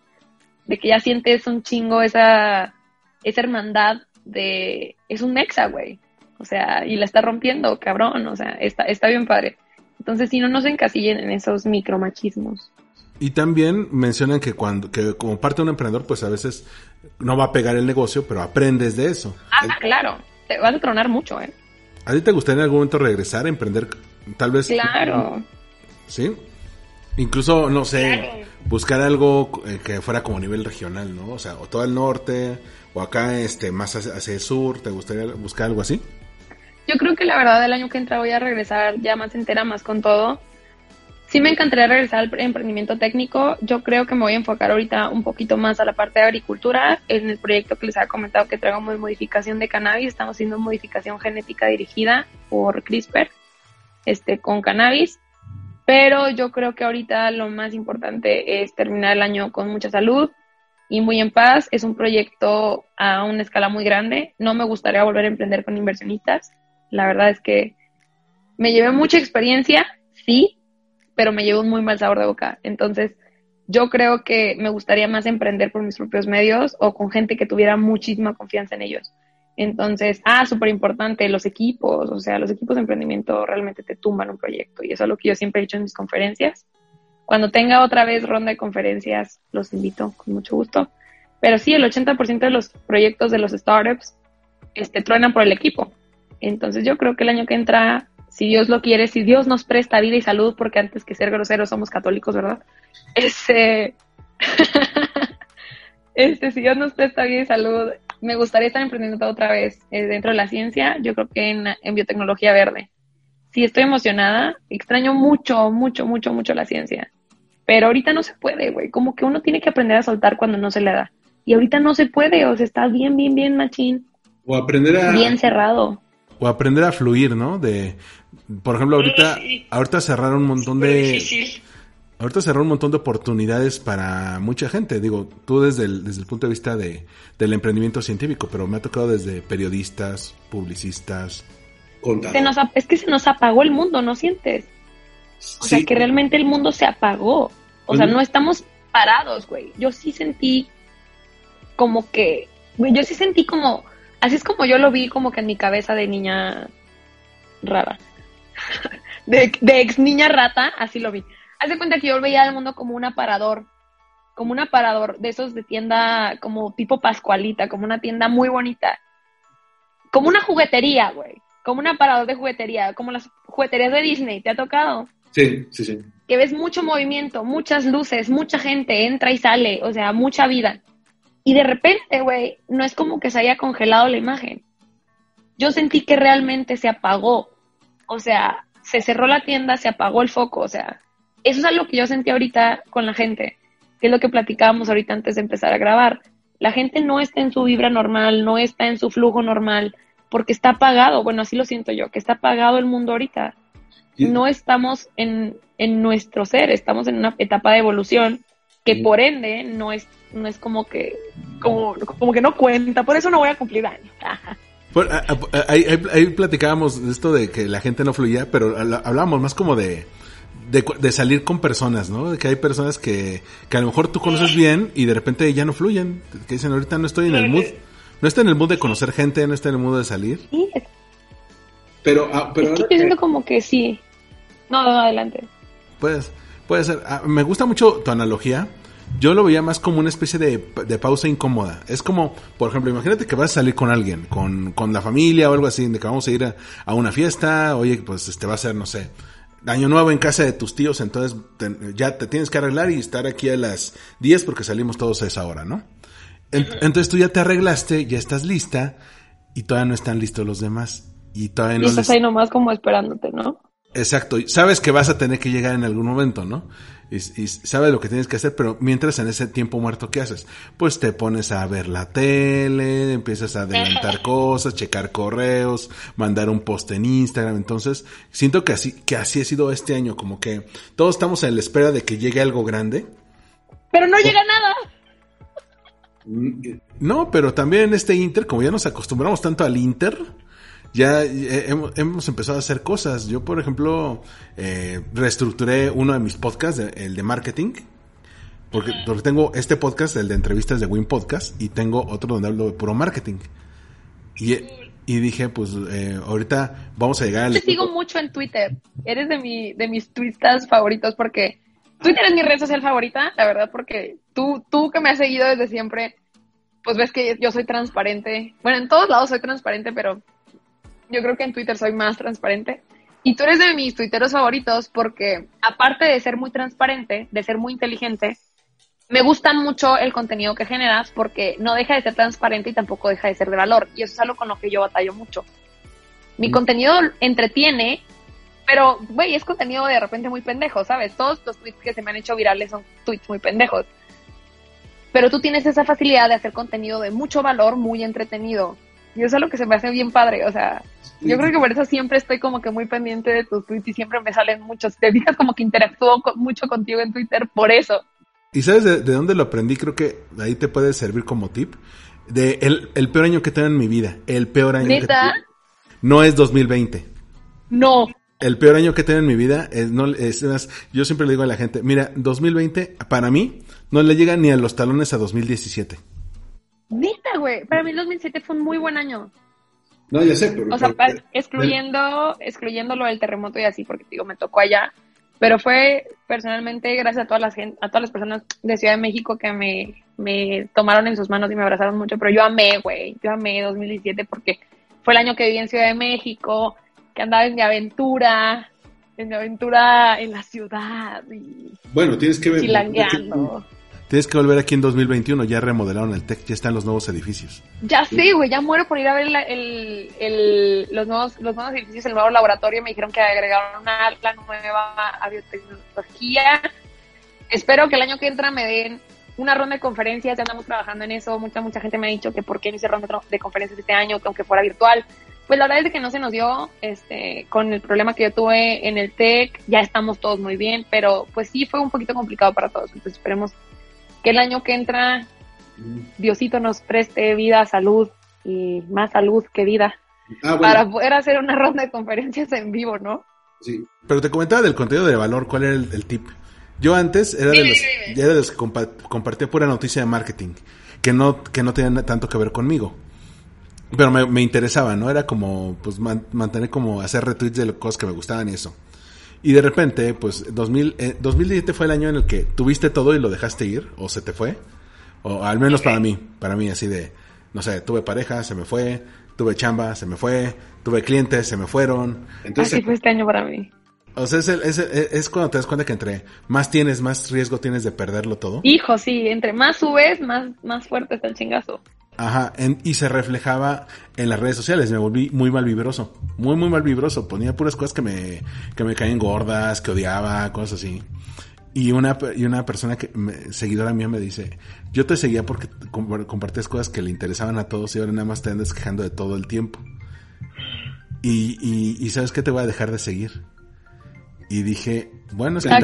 de que ya sientes un chingo esa, esa hermandad de, es un nexa, güey. O sea, y la está rompiendo, cabrón. O sea, está, está bien padre. Entonces, si no nos encasillen en esos micromachismos. Y también mencionan que cuando, que como parte de un emprendedor, pues a veces no va a pegar el negocio, pero aprendes de eso. Ah, claro. Te vas a tronar mucho, ¿eh? ¿A ti te gustaría en algún momento regresar a emprender? Tal vez. Claro. ¿Sí? Incluso, no sé, buscar algo eh, que fuera como a nivel regional, ¿no? O sea, o todo el norte, o acá este más hacia, hacia el sur, ¿te gustaría buscar algo así? Yo creo que la verdad el año que entra voy a regresar ya más entera, más con todo. Sí me encantaría regresar al emprendimiento técnico. Yo creo que me voy a enfocar ahorita un poquito más a la parte de agricultura. En el proyecto que les había comentado que traigamos modificación de cannabis, estamos haciendo modificación genética dirigida por CRISPR este, con cannabis. Pero yo creo que ahorita lo más importante es terminar el año con mucha salud y muy en paz. Es un proyecto a una escala muy grande. No me gustaría volver a emprender con inversionistas. La verdad es que me llevé mucha experiencia, sí, pero me llevo un muy mal sabor de boca. Entonces, yo creo que me gustaría más emprender por mis propios medios o con gente que tuviera muchísima confianza en ellos. Entonces, ah, súper importante, los equipos, o sea, los equipos de emprendimiento realmente te tumban un proyecto y eso es lo que yo siempre he dicho en mis conferencias. Cuando tenga otra vez ronda de conferencias, los invito con mucho gusto. Pero sí, el 80% de los proyectos de los startups este, truenan por el equipo. Entonces yo creo que el año que entra, si Dios lo quiere, si Dios nos presta vida y salud, porque antes que ser groseros somos católicos, ¿verdad? Este, este, si Dios nos presta vida y salud, me gustaría estar emprendiendo otra vez eh, dentro de la ciencia, yo creo que en, en biotecnología verde. Sí, estoy emocionada, extraño mucho, mucho, mucho, mucho la ciencia. Pero ahorita no se puede, güey. Como que uno tiene que aprender a soltar cuando no se le da. Y ahorita no se puede, o sea, está bien, bien, bien machín. O aprender a... Bien cerrado o aprender a fluir, ¿no? De, por ejemplo, ahorita, Sí. ahorita cerraron un montón de, difícil. ahorita cerraron un montón de oportunidades para mucha gente. Digo, tú desde el, desde el punto de vista de, del emprendimiento científico, pero me ha tocado desde periodistas, publicistas, Se nos es que se nos apagó el mundo, ¿no sientes? O sea, que realmente el mundo se apagó. O sea, no estamos parados, güey. Yo sí sentí como que, güey, yo sí sentí como, así es como yo lo vi como que en mi cabeza de niña rara. De, de ex niña rata, así lo vi. Haz de cuenta que yo veía el mundo como un aparador, como un aparador de esos de tienda, como tipo Pascualita, como una tienda muy bonita. Como una juguetería, güey. Como un aparador de juguetería, como las jugueterías de Disney. ¿Te ha tocado? Sí, sí, sí. que ves mucho movimiento, muchas luces, mucha gente entra y sale, o sea, mucha vida. Y de repente, güey, no es como que se haya congelado la imagen. Yo sentí que realmente se apagó. O sea, se cerró la tienda, se apagó el foco. O sea, eso es algo que yo sentí ahorita con la gente, que es lo que platicábamos ahorita antes de empezar a grabar. La gente no está en su vibra normal, no está en su flujo normal, porque está apagado. Bueno, así lo siento yo, que está apagado el mundo ahorita no estamos en, en nuestro ser, estamos en una etapa de evolución que Sí. por ende no es, no es como que, como, como que no cuenta, por eso no voy a cumplir años. Por- a- a- ahí, ahí- ahí platicábamos de esto de que la gente no fluía, pero hablábamos más como de, de, cu- de salir con personas, ¿no? De que hay personas que, que a lo mejor tú conoces bien y de repente ya no fluyen, que dicen ahorita no estoy en el mood, no estoy en el mood de conocer gente, no estoy en el mood de salir. Sí, Pero, ah, pero es que yo siento como que sí. No, no, adelante. Pues, puede ser. Ah, me gusta mucho tu analogía. Yo lo veía más como una especie de, de pausa incómoda. Es como, por ejemplo, imagínate que vas a salir con alguien, con, con la familia o algo así, de que vamos a ir a, a una fiesta, oye, pues este va a ser, no sé, año nuevo en casa de tus tíos, entonces te- ya te tienes que arreglar y estar aquí a las 10 porque salimos todos a esa hora, ¿no? En- entonces tú ya te arreglaste, ya estás lista y todavía no están listos los demás. Y todavía Y no estás les... ahí nomás como esperándote, ¿no? Exacto, sabes que vas a tener que llegar en algún momento, ¿no? Y, y, sabes lo que tienes que hacer, pero mientras en ese tiempo muerto, ¿qué haces? Pues te pones a ver la tele, empiezas a adelantar cosas, checar correos, mandar un post en Instagram. Entonces, siento que así, que así ha sido este año, como que todos estamos en la espera de que llegue algo grande. Pero no llega nada. No, pero también en este Inter, como ya nos acostumbramos tanto al Inter, ya hemos, empezado a hacer cosas. Yo, por ejemplo, eh, reestructuré uno de mis podcasts, el de marketing, porque, porque, tengo este podcast, el de entrevistas de Win Podcast, y tengo otro donde hablo de puro marketing. Y, y dije, pues, eh, ahorita vamos a llegar al... Te sigo mucho en Twitter. Eres de, mi, de mis twistas favoritos porque Twitter es mi red social favorita, la verdad, porque tú, tú que me has seguido desde siempre, pues ves que yo soy transparente. Bueno, en todos lados soy transparente, pero yo creo que en Twitter soy más transparente. Y tú eres de mis tuiteros favoritos porque, aparte de ser muy transparente, de ser muy inteligente, me gusta mucho el contenido que generas porque no deja de ser transparente y tampoco deja de ser de valor. Y eso es algo con lo que yo batallo mucho. Mi mm. contenido entretiene, pero, güey, es contenido de repente muy pendejo, ¿sabes? Todos los tweets que se me han hecho virales son tweets muy pendejos. Pero tú tienes esa facilidad de hacer contenido de mucho valor, muy entretenido. Y eso es lo que se me hace bien padre. O sea, yo creo que por eso siempre estoy como que muy pendiente de tus tweets y siempre me salen muchos. Te fijas como que interactúo mucho contigo en Twitter por eso. ¿Y sabes de, dónde lo aprendí? Creo que ahí te puede servir como tip. De el, el peor año que tengo en mi vida. El peor año ¿Neta? que No es 2020. No. El peor año que tengo en mi vida es, no, es, yo siempre le digo a la gente, mira, 2020 para mí no le llega ni a los talones a 2017. Neta, güey. Para mí el 2007 fue un muy buen año. No, ya sé, pero... O sea, excluyendo, excluyendo lo del terremoto y así, porque digo, me tocó allá. Pero fue personalmente gracias a todas las a todas las personas de Ciudad de México que me, me tomaron en sus manos y me abrazaron mucho. Pero yo amé, güey. Yo amé 2017 porque fue el año que viví en Ciudad de México, que andaba en mi aventura, en mi aventura en la ciudad y bueno, tienes que ver. Chilangueando. Tienes que volver aquí en 2021, ya remodelaron el TEC, ya están los nuevos edificios. Ya sé, güey, ya muero por ir a ver los, nuevos, los nuevos edificios, el nuevo laboratorio. Me dijeron que agregaron una la nueva biotecnología. Espero que el año que entra me den una ronda de conferencias, ya andamos trabajando en eso. Mucha, mucha gente me ha dicho que por qué no hice ronda de conferencias este año, aunque fuera virtual. Pues la verdad es que no se nos dio, este, con el problema que yo tuve en el TEC, ya estamos todos muy bien, pero pues sí fue un poquito complicado para todos. Entonces esperemos que el año que entra Diosito nos preste vida, salud y más salud que vida ah, para poder hacer una ronda de conferencias en vivo, ¿no? Sí. Pero te comentaba del contenido de valor, ¿cuál era el, tip? Yo antes era de, los, que compartía pura noticia de marketing, que no, que no tenía tanto que ver conmigo. Pero me, interesaba, ¿no? Era como, pues, mantener como, hacer retweets de cosas que me gustaban y eso. Y de repente, pues 2000, eh, 2017 fue el año en el que tuviste todo y lo dejaste ir, o se te fue. O al menos para mí, para mí así de, no sé, tuve pareja, se me fue, tuve chamba, se me fue, tuve clientes, se me fueron. Entonces, así fue este año para mí. O sea, es, es, es, cuando te das cuenta que entre más tienes, más riesgo tienes de perderlo todo. Hijo, sí, entre más subes, más, más fuerte está el chingazo. Ajá, y se reflejaba en las redes sociales, me volví muy mal vibroso, muy muy mal vibroso, ponía puras cosas que me, que me caen gordas, que odiaba, cosas así. Y una, y una persona que, seguidora mía me dice, yo te seguía porque compartías cosas que le interesaban a todos y ahora nada más te andas quejando de todo el tiempo. Y, y, sabes que te voy a dejar de seguir. Y dije, bueno, es que ah,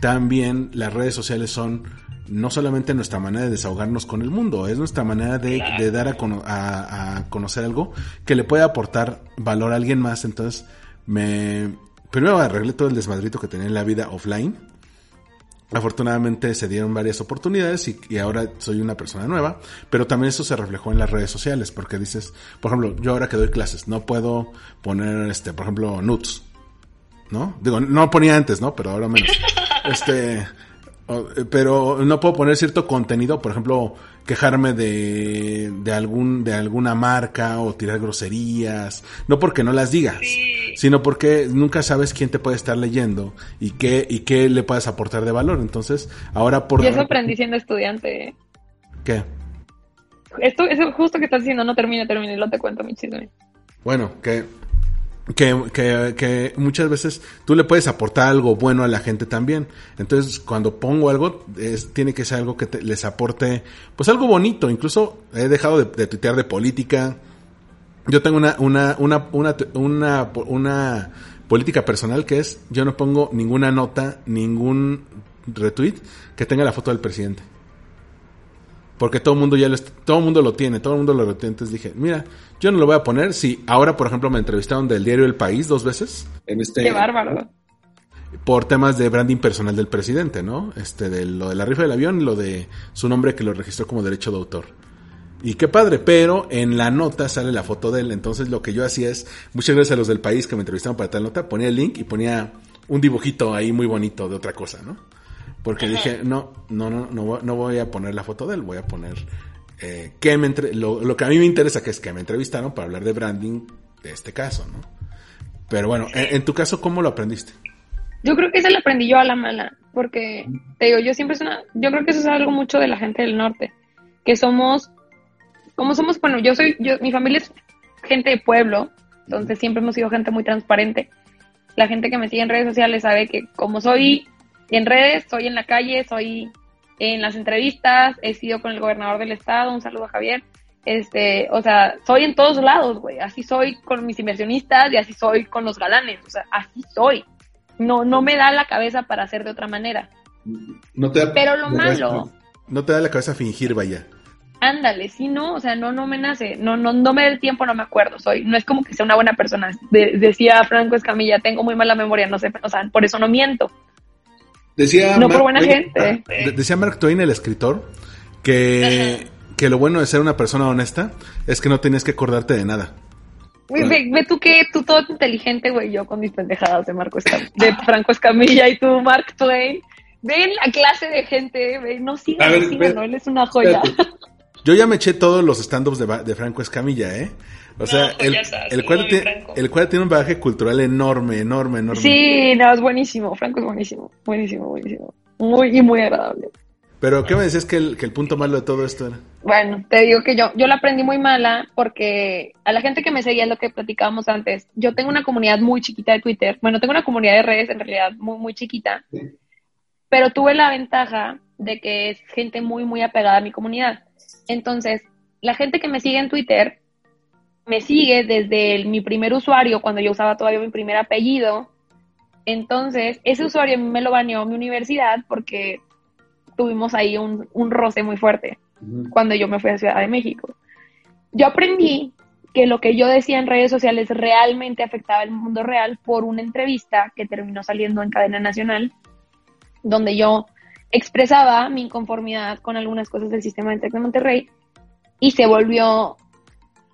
también las redes sociales son no solamente nuestra manera de desahogarnos con el mundo, es nuestra manera de, dar a, conocer algo que le puede aportar valor a alguien más. Entonces, me primero arreglé todo el desmadrito que tenía en la vida offline. Afortunadamente se dieron varias oportunidades y, y, ahora soy una persona nueva, pero también eso se reflejó en las redes sociales, porque dices, por ejemplo, yo ahora que doy clases, no puedo poner, este, por ejemplo, nudes, ¿no? Digo, no ponía antes, ¿no? Pero ahora menos. Este, pero no puedo poner cierto contenido, por ejemplo, quejarme de, de algún de alguna marca o tirar groserías, no porque no las digas, sino porque nunca sabes quién te puede estar leyendo y qué y qué le puedes aportar de valor. Entonces, ahora por Y eso aprendí siendo estudiante. ¿Qué? Esto eso justo que estás diciendo no termina, termina y lo te cuento mi chisme. Bueno, que que, que, que, muchas veces tú le puedes aportar algo bueno a la gente también. Entonces, cuando pongo algo, tiene que ser algo que te, les aporte, pues algo bonito. Incluso he dejado de, de tuitear de política. Yo tengo una, una, una, una, una, una política personal que es, yo no pongo ninguna nota, ningún retweet que tenga la foto del presidente. Porque todo el mundo ya lo, todo el mundo lo tiene, todo el mundo lo tiene. Entonces dije, mira, yo no lo voy a poner. Si ahora, por ejemplo, me entrevistaron del diario El País dos veces. En este, Qué bárbaro. Por temas de branding personal del presidente, ¿no? Este, de lo de la rifa del avión y lo de su nombre que lo registró como derecho de autor. Y qué padre, pero en la nota sale la foto de él. Entonces lo que yo hacía es, muchas gracias a los del país que me entrevistaron para tal nota, ponía el link y ponía un dibujito ahí muy bonito de otra cosa, ¿no? Porque dije, no, no, no, no, no voy a poner la foto de él, voy a poner eh, que me entre lo, lo, que a mí me interesa, que es que me entrevistaron para hablar de branding de este caso, ¿no? Pero bueno, en, en, tu caso, ¿cómo lo aprendiste? Yo creo que eso lo aprendí yo a la mala, porque te digo, yo siempre es una, yo creo que eso es algo mucho de la gente del norte, que somos, como somos, bueno, yo soy, yo, mi familia es gente de pueblo, entonces siempre hemos sido gente muy transparente. La gente que me sigue en redes sociales sabe que como soy en redes, soy en la calle, soy en las entrevistas, he sido con el gobernador del estado, un saludo a Javier. Este, o sea, soy en todos lados, güey. Así soy con mis inversionistas y así soy con los galanes. O sea, así soy. No, no me da la cabeza para hacer de otra manera. No te da, Pero lo malo. No te da la cabeza fingir, vaya. Ándale, sí, no, o sea, no, no me nace, no, no, no me da el tiempo, no me acuerdo, soy, no es como que sea una buena persona. De, decía Franco Escamilla, tengo muy mala memoria, no sé, o sea, por eso no miento. Decía no Mark por buena Twain, gente. Decía Mark Twain, el escritor, que, que lo bueno de ser una persona honesta es que no tienes que acordarte de nada. Ve, ve, tú que tú todo inteligente, güey, yo con mis pendejadas de Marco Escam de Franco Escamilla y tú, Mark Twain. Ven la clase de gente, ve, no sigan, no sigan, no, él es una joya. Yo ya me eché todos los stand-ups de, de, Franco Escamilla, ¿eh? O sea, no, pues el, sabes, el, cuadro tiene, el cuadro tiene un bagaje cultural enorme, enorme, enorme. Sí, no, es buenísimo. Franco es buenísimo. Buenísimo, buenísimo. Muy y muy agradable. Pero, ¿qué me decías que el, que el punto malo de todo esto era? Bueno, te digo que yo, yo la aprendí muy mala porque a la gente que me seguía es lo que platicábamos antes. Yo tengo una comunidad muy chiquita de Twitter. Bueno, tengo una comunidad de redes en realidad muy, muy chiquita. Sí. Pero tuve la ventaja de que es gente muy, muy apegada a mi comunidad. Entonces, la gente que me sigue en Twitter me sigue desde el, mi primer usuario, cuando yo usaba todavía mi primer apellido. Entonces, ese usuario me lo baneó mi universidad porque tuvimos ahí un, un roce muy fuerte uh-huh. cuando yo me fui a Ciudad de México. Yo aprendí que lo que yo decía en redes sociales realmente afectaba el mundo real por una entrevista que terminó saliendo en cadena nacional, donde yo expresaba mi inconformidad con algunas cosas del sistema de Tec de Monterrey y se volvió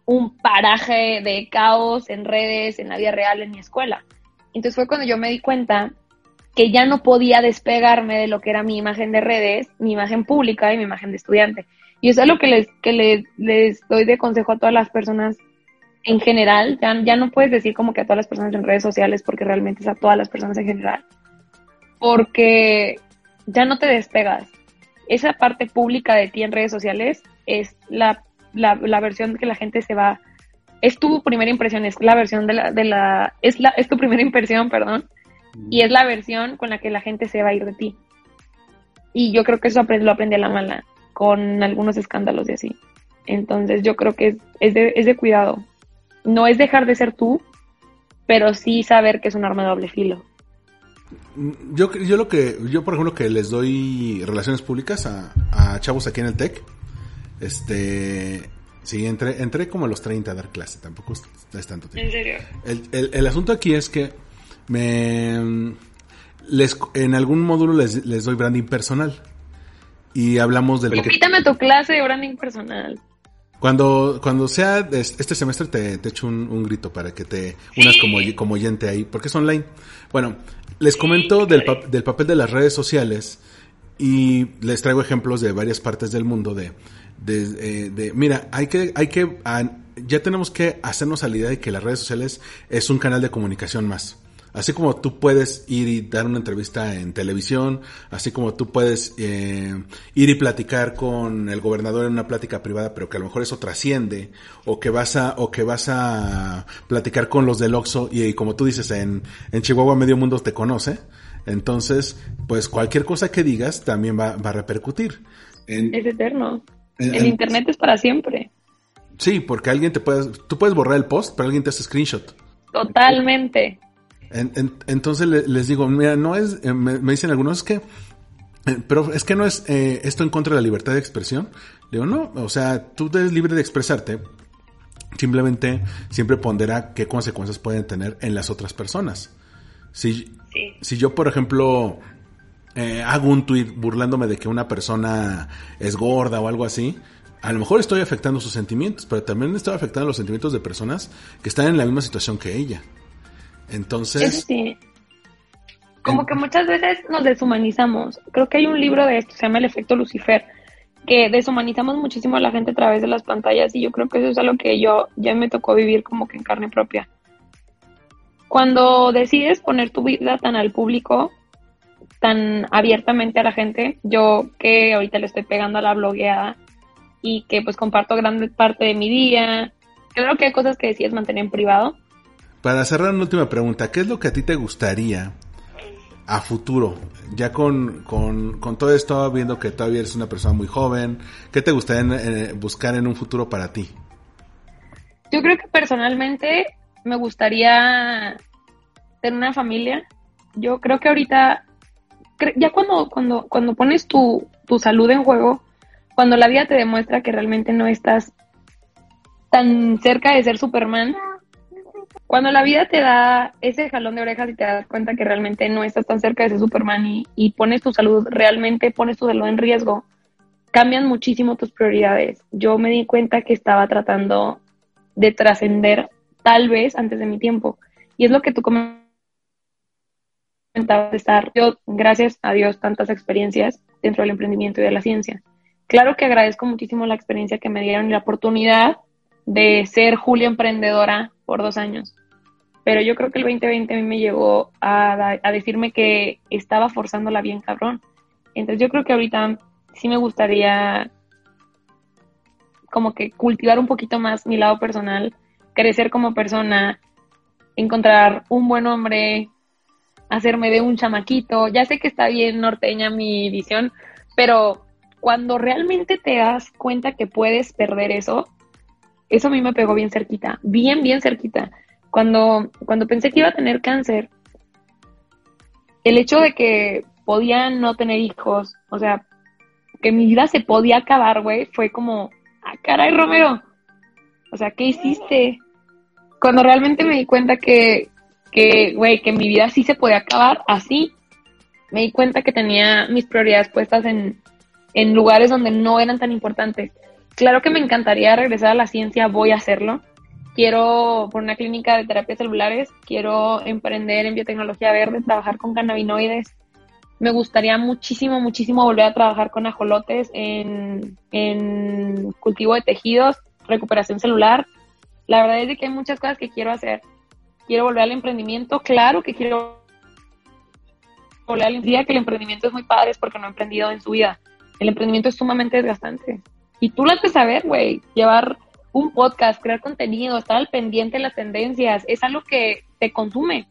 un paraje de caos en redes, en la vida real, en mi escuela. Entonces fue cuando yo me di cuenta que ya no podía despegarme de lo que era mi imagen de redes, mi imagen pública y mi imagen de estudiante. Y eso es lo que les, que les, doy de consejo a todas las personas en general. Ya, ya no puedes decir como que a todas las personas en redes sociales porque realmente es a todas las personas en general. Porque ya no te despegas. Esa parte pública de ti en redes sociales es la la, la, versión que la gente se va. Es tu primera impresión, es la versión de la. De la es, la, es tu primera impresión, perdón. Y es la versión con la que la gente se va a ir de ti. Y yo creo que eso lo aprendí a la mala, con algunos escándalos y así. Entonces yo creo que es, es, de, es de cuidado. No es dejar de ser tú, pero sí saber que es un arma de doble filo. Yo, yo lo que, yo por ejemplo que les doy relaciones públicas a, a chavos aquí en el TEC, este. Sí, entré, entré como a los 30 a dar clase, tampoco es tanto tiempo. ¿En serio? El, el, el asunto aquí es que me. Les, en algún módulo les, les doy branding personal. Y hablamos del. Invítame a tu clase de branding personal. Cuando, cuando sea este semestre te, te echo un, un, grito para que te unas como, como oyente ahí, porque es online. Bueno, les comento del, pa del papel de las redes sociales y les traigo ejemplos de varias partes del mundo de, de, eh, de, mira, hay que, hay que, ya tenemos que hacernos a de que las redes sociales es un canal de comunicación más. Así como tú puedes ir y dar una entrevista en televisión, así como tú puedes eh, ir y platicar con el gobernador en una plática privada, pero que a lo mejor eso trasciende, o que vas a, o que vas a platicar con los del Oxxo y, como tú dices, en, en Chihuahua medio mundo te conoce. Entonces, pues cualquier cosa que digas también va, va a repercutir. es eterno. El internet es para siempre. Sí, porque alguien te puede, tú puedes borrar el post, pero alguien te hace screenshot. Totalmente. entonces les digo, mira, no es, eh, me, dicen algunos que, eh, pero es que no es eh, esto en contra de la libertad de expresión. Digo, no, o sea, tú eres libre de expresarte, simplemente siempre pondera qué consecuencias pueden tener en las otras personas. Si, si yo, por ejemplo, hago un tweet burlándome de que una persona es gorda o algo así, a lo mejor estoy afectando sus sentimientos, pero también estoy afectando los sentimientos de personas que están en la misma situación que ella. Entonces... Como que muchas veces nos deshumanizamos. Creo que hay un libro de esto, se llama El efecto Lucifer, que deshumanizamos muchísimo a la gente a través de las pantallas y yo creo que eso es algo que yo ya me tocó vivir como que en carne propia. Cuando decides poner tu vida tan al público, tan abiertamente a la gente, yo que ahorita le estoy pegando a la blogueada, y que pues comparto gran parte de mi día. Creo que hay cosas que decías mantener en privado. Para cerrar una última pregunta, ¿qué es lo que a ti te gustaría a futuro? Ya con, con, con todo esto, viendo que todavía eres una persona muy joven, ¿qué te gustaría eh, buscar en un futuro para ti? Yo creo que personalmente me gustaría tener una familia. Yo creo que ahorita, ya cuando, cuando, cuando pones tu, tu salud en juego, cuando la vida te demuestra que realmente no estás tan cerca de ser Superman, cuando la vida te da ese jalón de orejas y te das cuenta que realmente no estás tan cerca de ser Superman y, pones tu salud, realmente pones tu salud en riesgo, cambian muchísimo tus prioridades. Yo me di cuenta que estaba tratando de trascender tal vez antes de mi tiempo. Y es lo que tú comentabas de estar, yo, gracias a Dios, tantas experiencias dentro del emprendimiento y de la ciencia. Claro que agradezco muchísimo la experiencia que me dieron y la oportunidad de ser Julia emprendedora por dos años. Pero yo creo que el 2020 a mí me llegó a, decirme que estaba forzándola bien cabrón. Entonces yo creo que ahorita sí me gustaría como que cultivar un poquito más mi lado personal, crecer como persona, encontrar un buen hombre, hacerme de un chamaquito. Ya sé que está bien norteña mi visión, pero cuando realmente te das cuenta que puedes perder eso, eso a mí me pegó bien cerquita, bien, bien cerquita. Cuando, cuando pensé que iba a tener cáncer, el hecho de que podía no tener hijos, o sea, que mi vida se podía acabar, güey, fue como, ah, caray, Romero. O sea, ¿qué hiciste? Cuando realmente me di cuenta que, que, güey, que mi vida sí se podía acabar así, me di cuenta que tenía mis prioridades puestas en, en lugares donde no eran tan importantes. Claro que me encantaría regresar a la ciencia, voy a hacerlo. Quiero por una clínica de terapias celulares, quiero emprender en biotecnología verde, trabajar con cannabinoides. Me gustaría muchísimo, muchísimo volver a trabajar con ajolotes en, en cultivo de tejidos, recuperación celular. La verdad es que hay muchas cosas que quiero hacer. Quiero volver al emprendimiento, claro que quiero volver al día que el emprendimiento es muy padre es porque no he emprendido en su vida el emprendimiento es sumamente desgastante. Y tú lo has de saber, güey, llevar un podcast, crear contenido, estar al pendiente de las tendencias, es algo que te consume.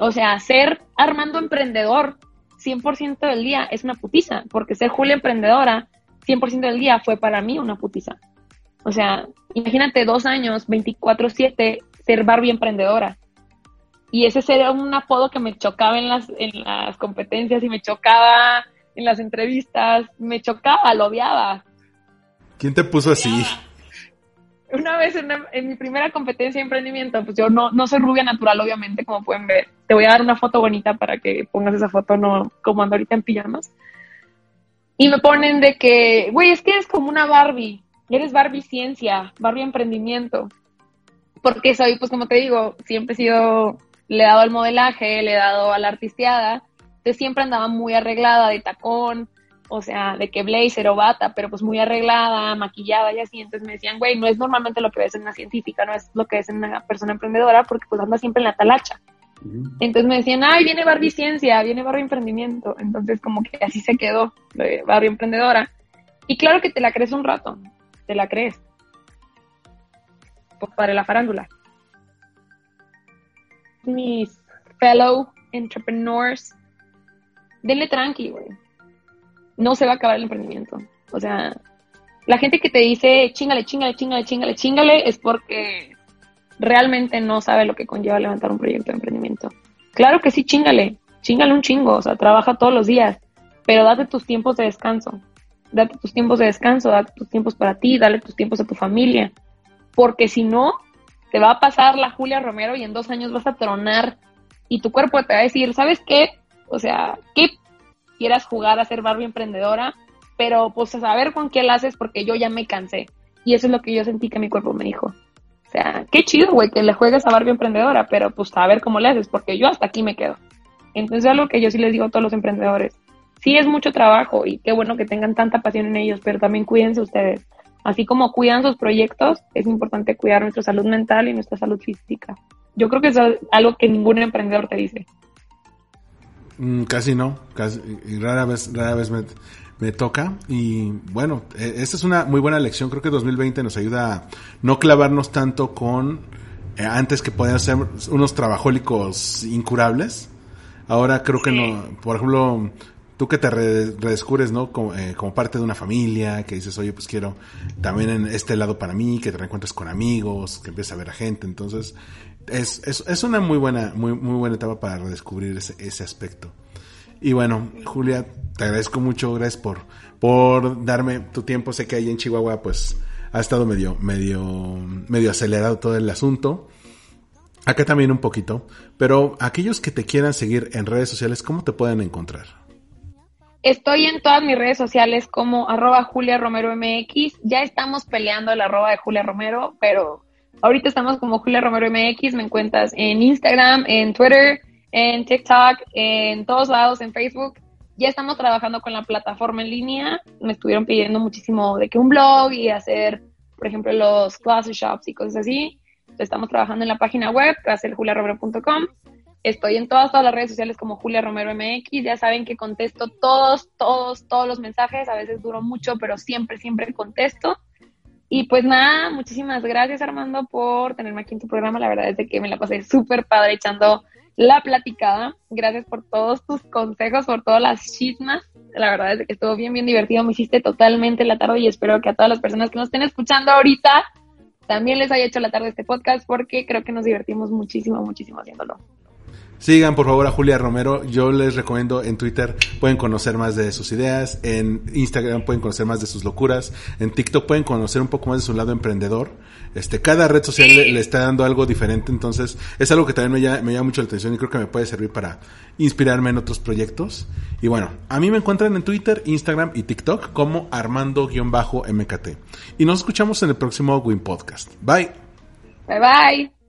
O sea, ser Armando emprendedor 100% del día es una putiza, porque ser Julia emprendedora 100% del día fue para mí una putiza. O sea, imagínate dos años, 24/7, ser Barbie emprendedora. Y ese sería un apodo que me chocaba en las, en las competencias y me chocaba en las entrevistas, me chocaba, lo odiaba. ¿Quién te puso así? Una vez en, mi primera competencia de emprendimiento, pues yo no, no soy rubia natural, obviamente, como pueden ver. Te voy a dar una foto bonita para que pongas esa foto, no como ando ahorita en pijamas. Y me ponen de que, güey, es que eres como una Barbie. Eres Barbie ciencia, Barbie emprendimiento. Porque soy, pues como te digo, siempre he sido, le he dado al modelaje, le he dado a la artisteada entonces siempre andaba muy arreglada de tacón, o sea, de que blazer o bata, pero pues muy arreglada, maquillada y así. Entonces me decían, güey, no es normalmente lo que ves en una científica, no es lo que ves en una persona emprendedora, porque pues anda siempre en la talacha. Entonces me decían, ay, viene Barbie Ciencia, viene Barbie Emprendimiento. Entonces como que así se quedó, Barbie Emprendedora. Y claro que te la crees un rato, te la crees. Para la farándula. Mis fellow entrepreneurs, denle tranqui, güey. No se va a acabar el emprendimiento. O sea, la gente que te dice chingale, chingale, chingale, chingale, chingale, es porque realmente no sabe lo que conlleva levantar un proyecto de emprendimiento. Claro que sí, chingale, chingale un chingo, o sea, trabaja todos los días, pero date tus tiempos de descanso. Date tus tiempos de descanso, date tus tiempos para ti, dale tus tiempos a tu familia. Porque si no, te va a pasar la Julia Romero y en dos años vas a tronar y tu cuerpo te va a decir, ¿sabes qué? O sea, ¿qué quieras jugar a ser Barbie emprendedora? Pero pues a saber con qué la haces porque yo ya me cansé. Y eso es lo que yo sentí que mi cuerpo me dijo. O sea, qué chido, güey, que le juegues a Barbie emprendedora, pero pues a ver cómo le haces, porque yo hasta aquí me quedo. Entonces es algo que yo sí les digo a todos los emprendedores. Sí es mucho trabajo y qué bueno que tengan tanta pasión en ellos, pero también cuídense ustedes. Así como cuidan sus proyectos, es importante cuidar nuestra salud mental y nuestra salud física. Yo creo que es algo que ningún emprendedor te dice. Mm, casi no, casi, rara vez, rara vez me, toca. Y bueno, e, esta es una muy buena lección. Creo que 2020 nos ayuda a no clavarnos tanto con eh, antes que podían ser unos trabajólicos incurables. Ahora creo que no, por ejemplo, tú que te redescubres, ¿no? Como, eh, como, parte de una familia, que dices, oye, pues quiero también en este lado para mí, que te reencuentres con amigos, que empieces a ver a gente. Entonces, es, es, es una muy buena, muy, muy buena etapa para redescubrir ese, ese aspecto. Y bueno, Julia, te agradezco mucho, gracias por, por darme tu tiempo. Sé que ahí en Chihuahua, pues, ha estado medio, medio, medio acelerado todo el asunto. Acá también un poquito. Pero aquellos que te quieran seguir en redes sociales, ¿cómo te pueden encontrar? Estoy en todas mis redes sociales como arroba Julia Romero MX. Ya estamos peleando el arroba de Julia Romero, pero ahorita estamos como Julia Romero MX. Me encuentras en Instagram, en Twitter, en TikTok, en todos lados, en Facebook. Ya estamos trabajando con la plataforma en línea. Me estuvieron pidiendo muchísimo de que un blog y hacer, por ejemplo, los classes shops y cosas así. Estamos trabajando en la página web, que va a ser juliaromero.com. Estoy en todas, todas las redes sociales como Julia Romero MX. Ya saben que contesto todos, todos, todos los mensajes. A veces duro mucho, pero siempre, siempre contesto. Y pues nada, muchísimas gracias Armando por tenerme aquí en tu programa. La verdad es que me la pasé súper padre echando la platicada. Gracias por todos tus consejos, por todas las chismas. La verdad es que estuvo bien, bien divertido. Me hiciste totalmente la tarde y espero que a todas las personas que nos estén escuchando ahorita también les haya hecho la tarde este podcast porque creo que nos divertimos muchísimo, muchísimo haciéndolo. Sigan por favor a Julia Romero. Yo les recomiendo en Twitter pueden conocer más de sus ideas, en Instagram pueden conocer más de sus locuras, en TikTok pueden conocer un poco más de su lado emprendedor. Este, cada red social le, está dando algo diferente, entonces es algo que también me llama, me llama mucho la atención y creo que me puede servir para inspirarme en otros proyectos. Y bueno, a mí me encuentran en Twitter, Instagram y TikTok como Armando-MKT. Y nos escuchamos en el próximo Win Podcast. Bye. Bye bye.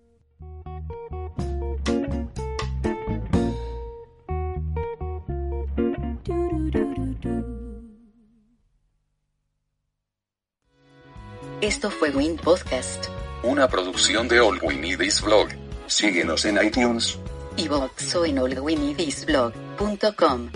Esto fue Win Podcast. Una producción de All We Need Is Blog. Síguenos en iTunes. Y o en allwinidisblog.com.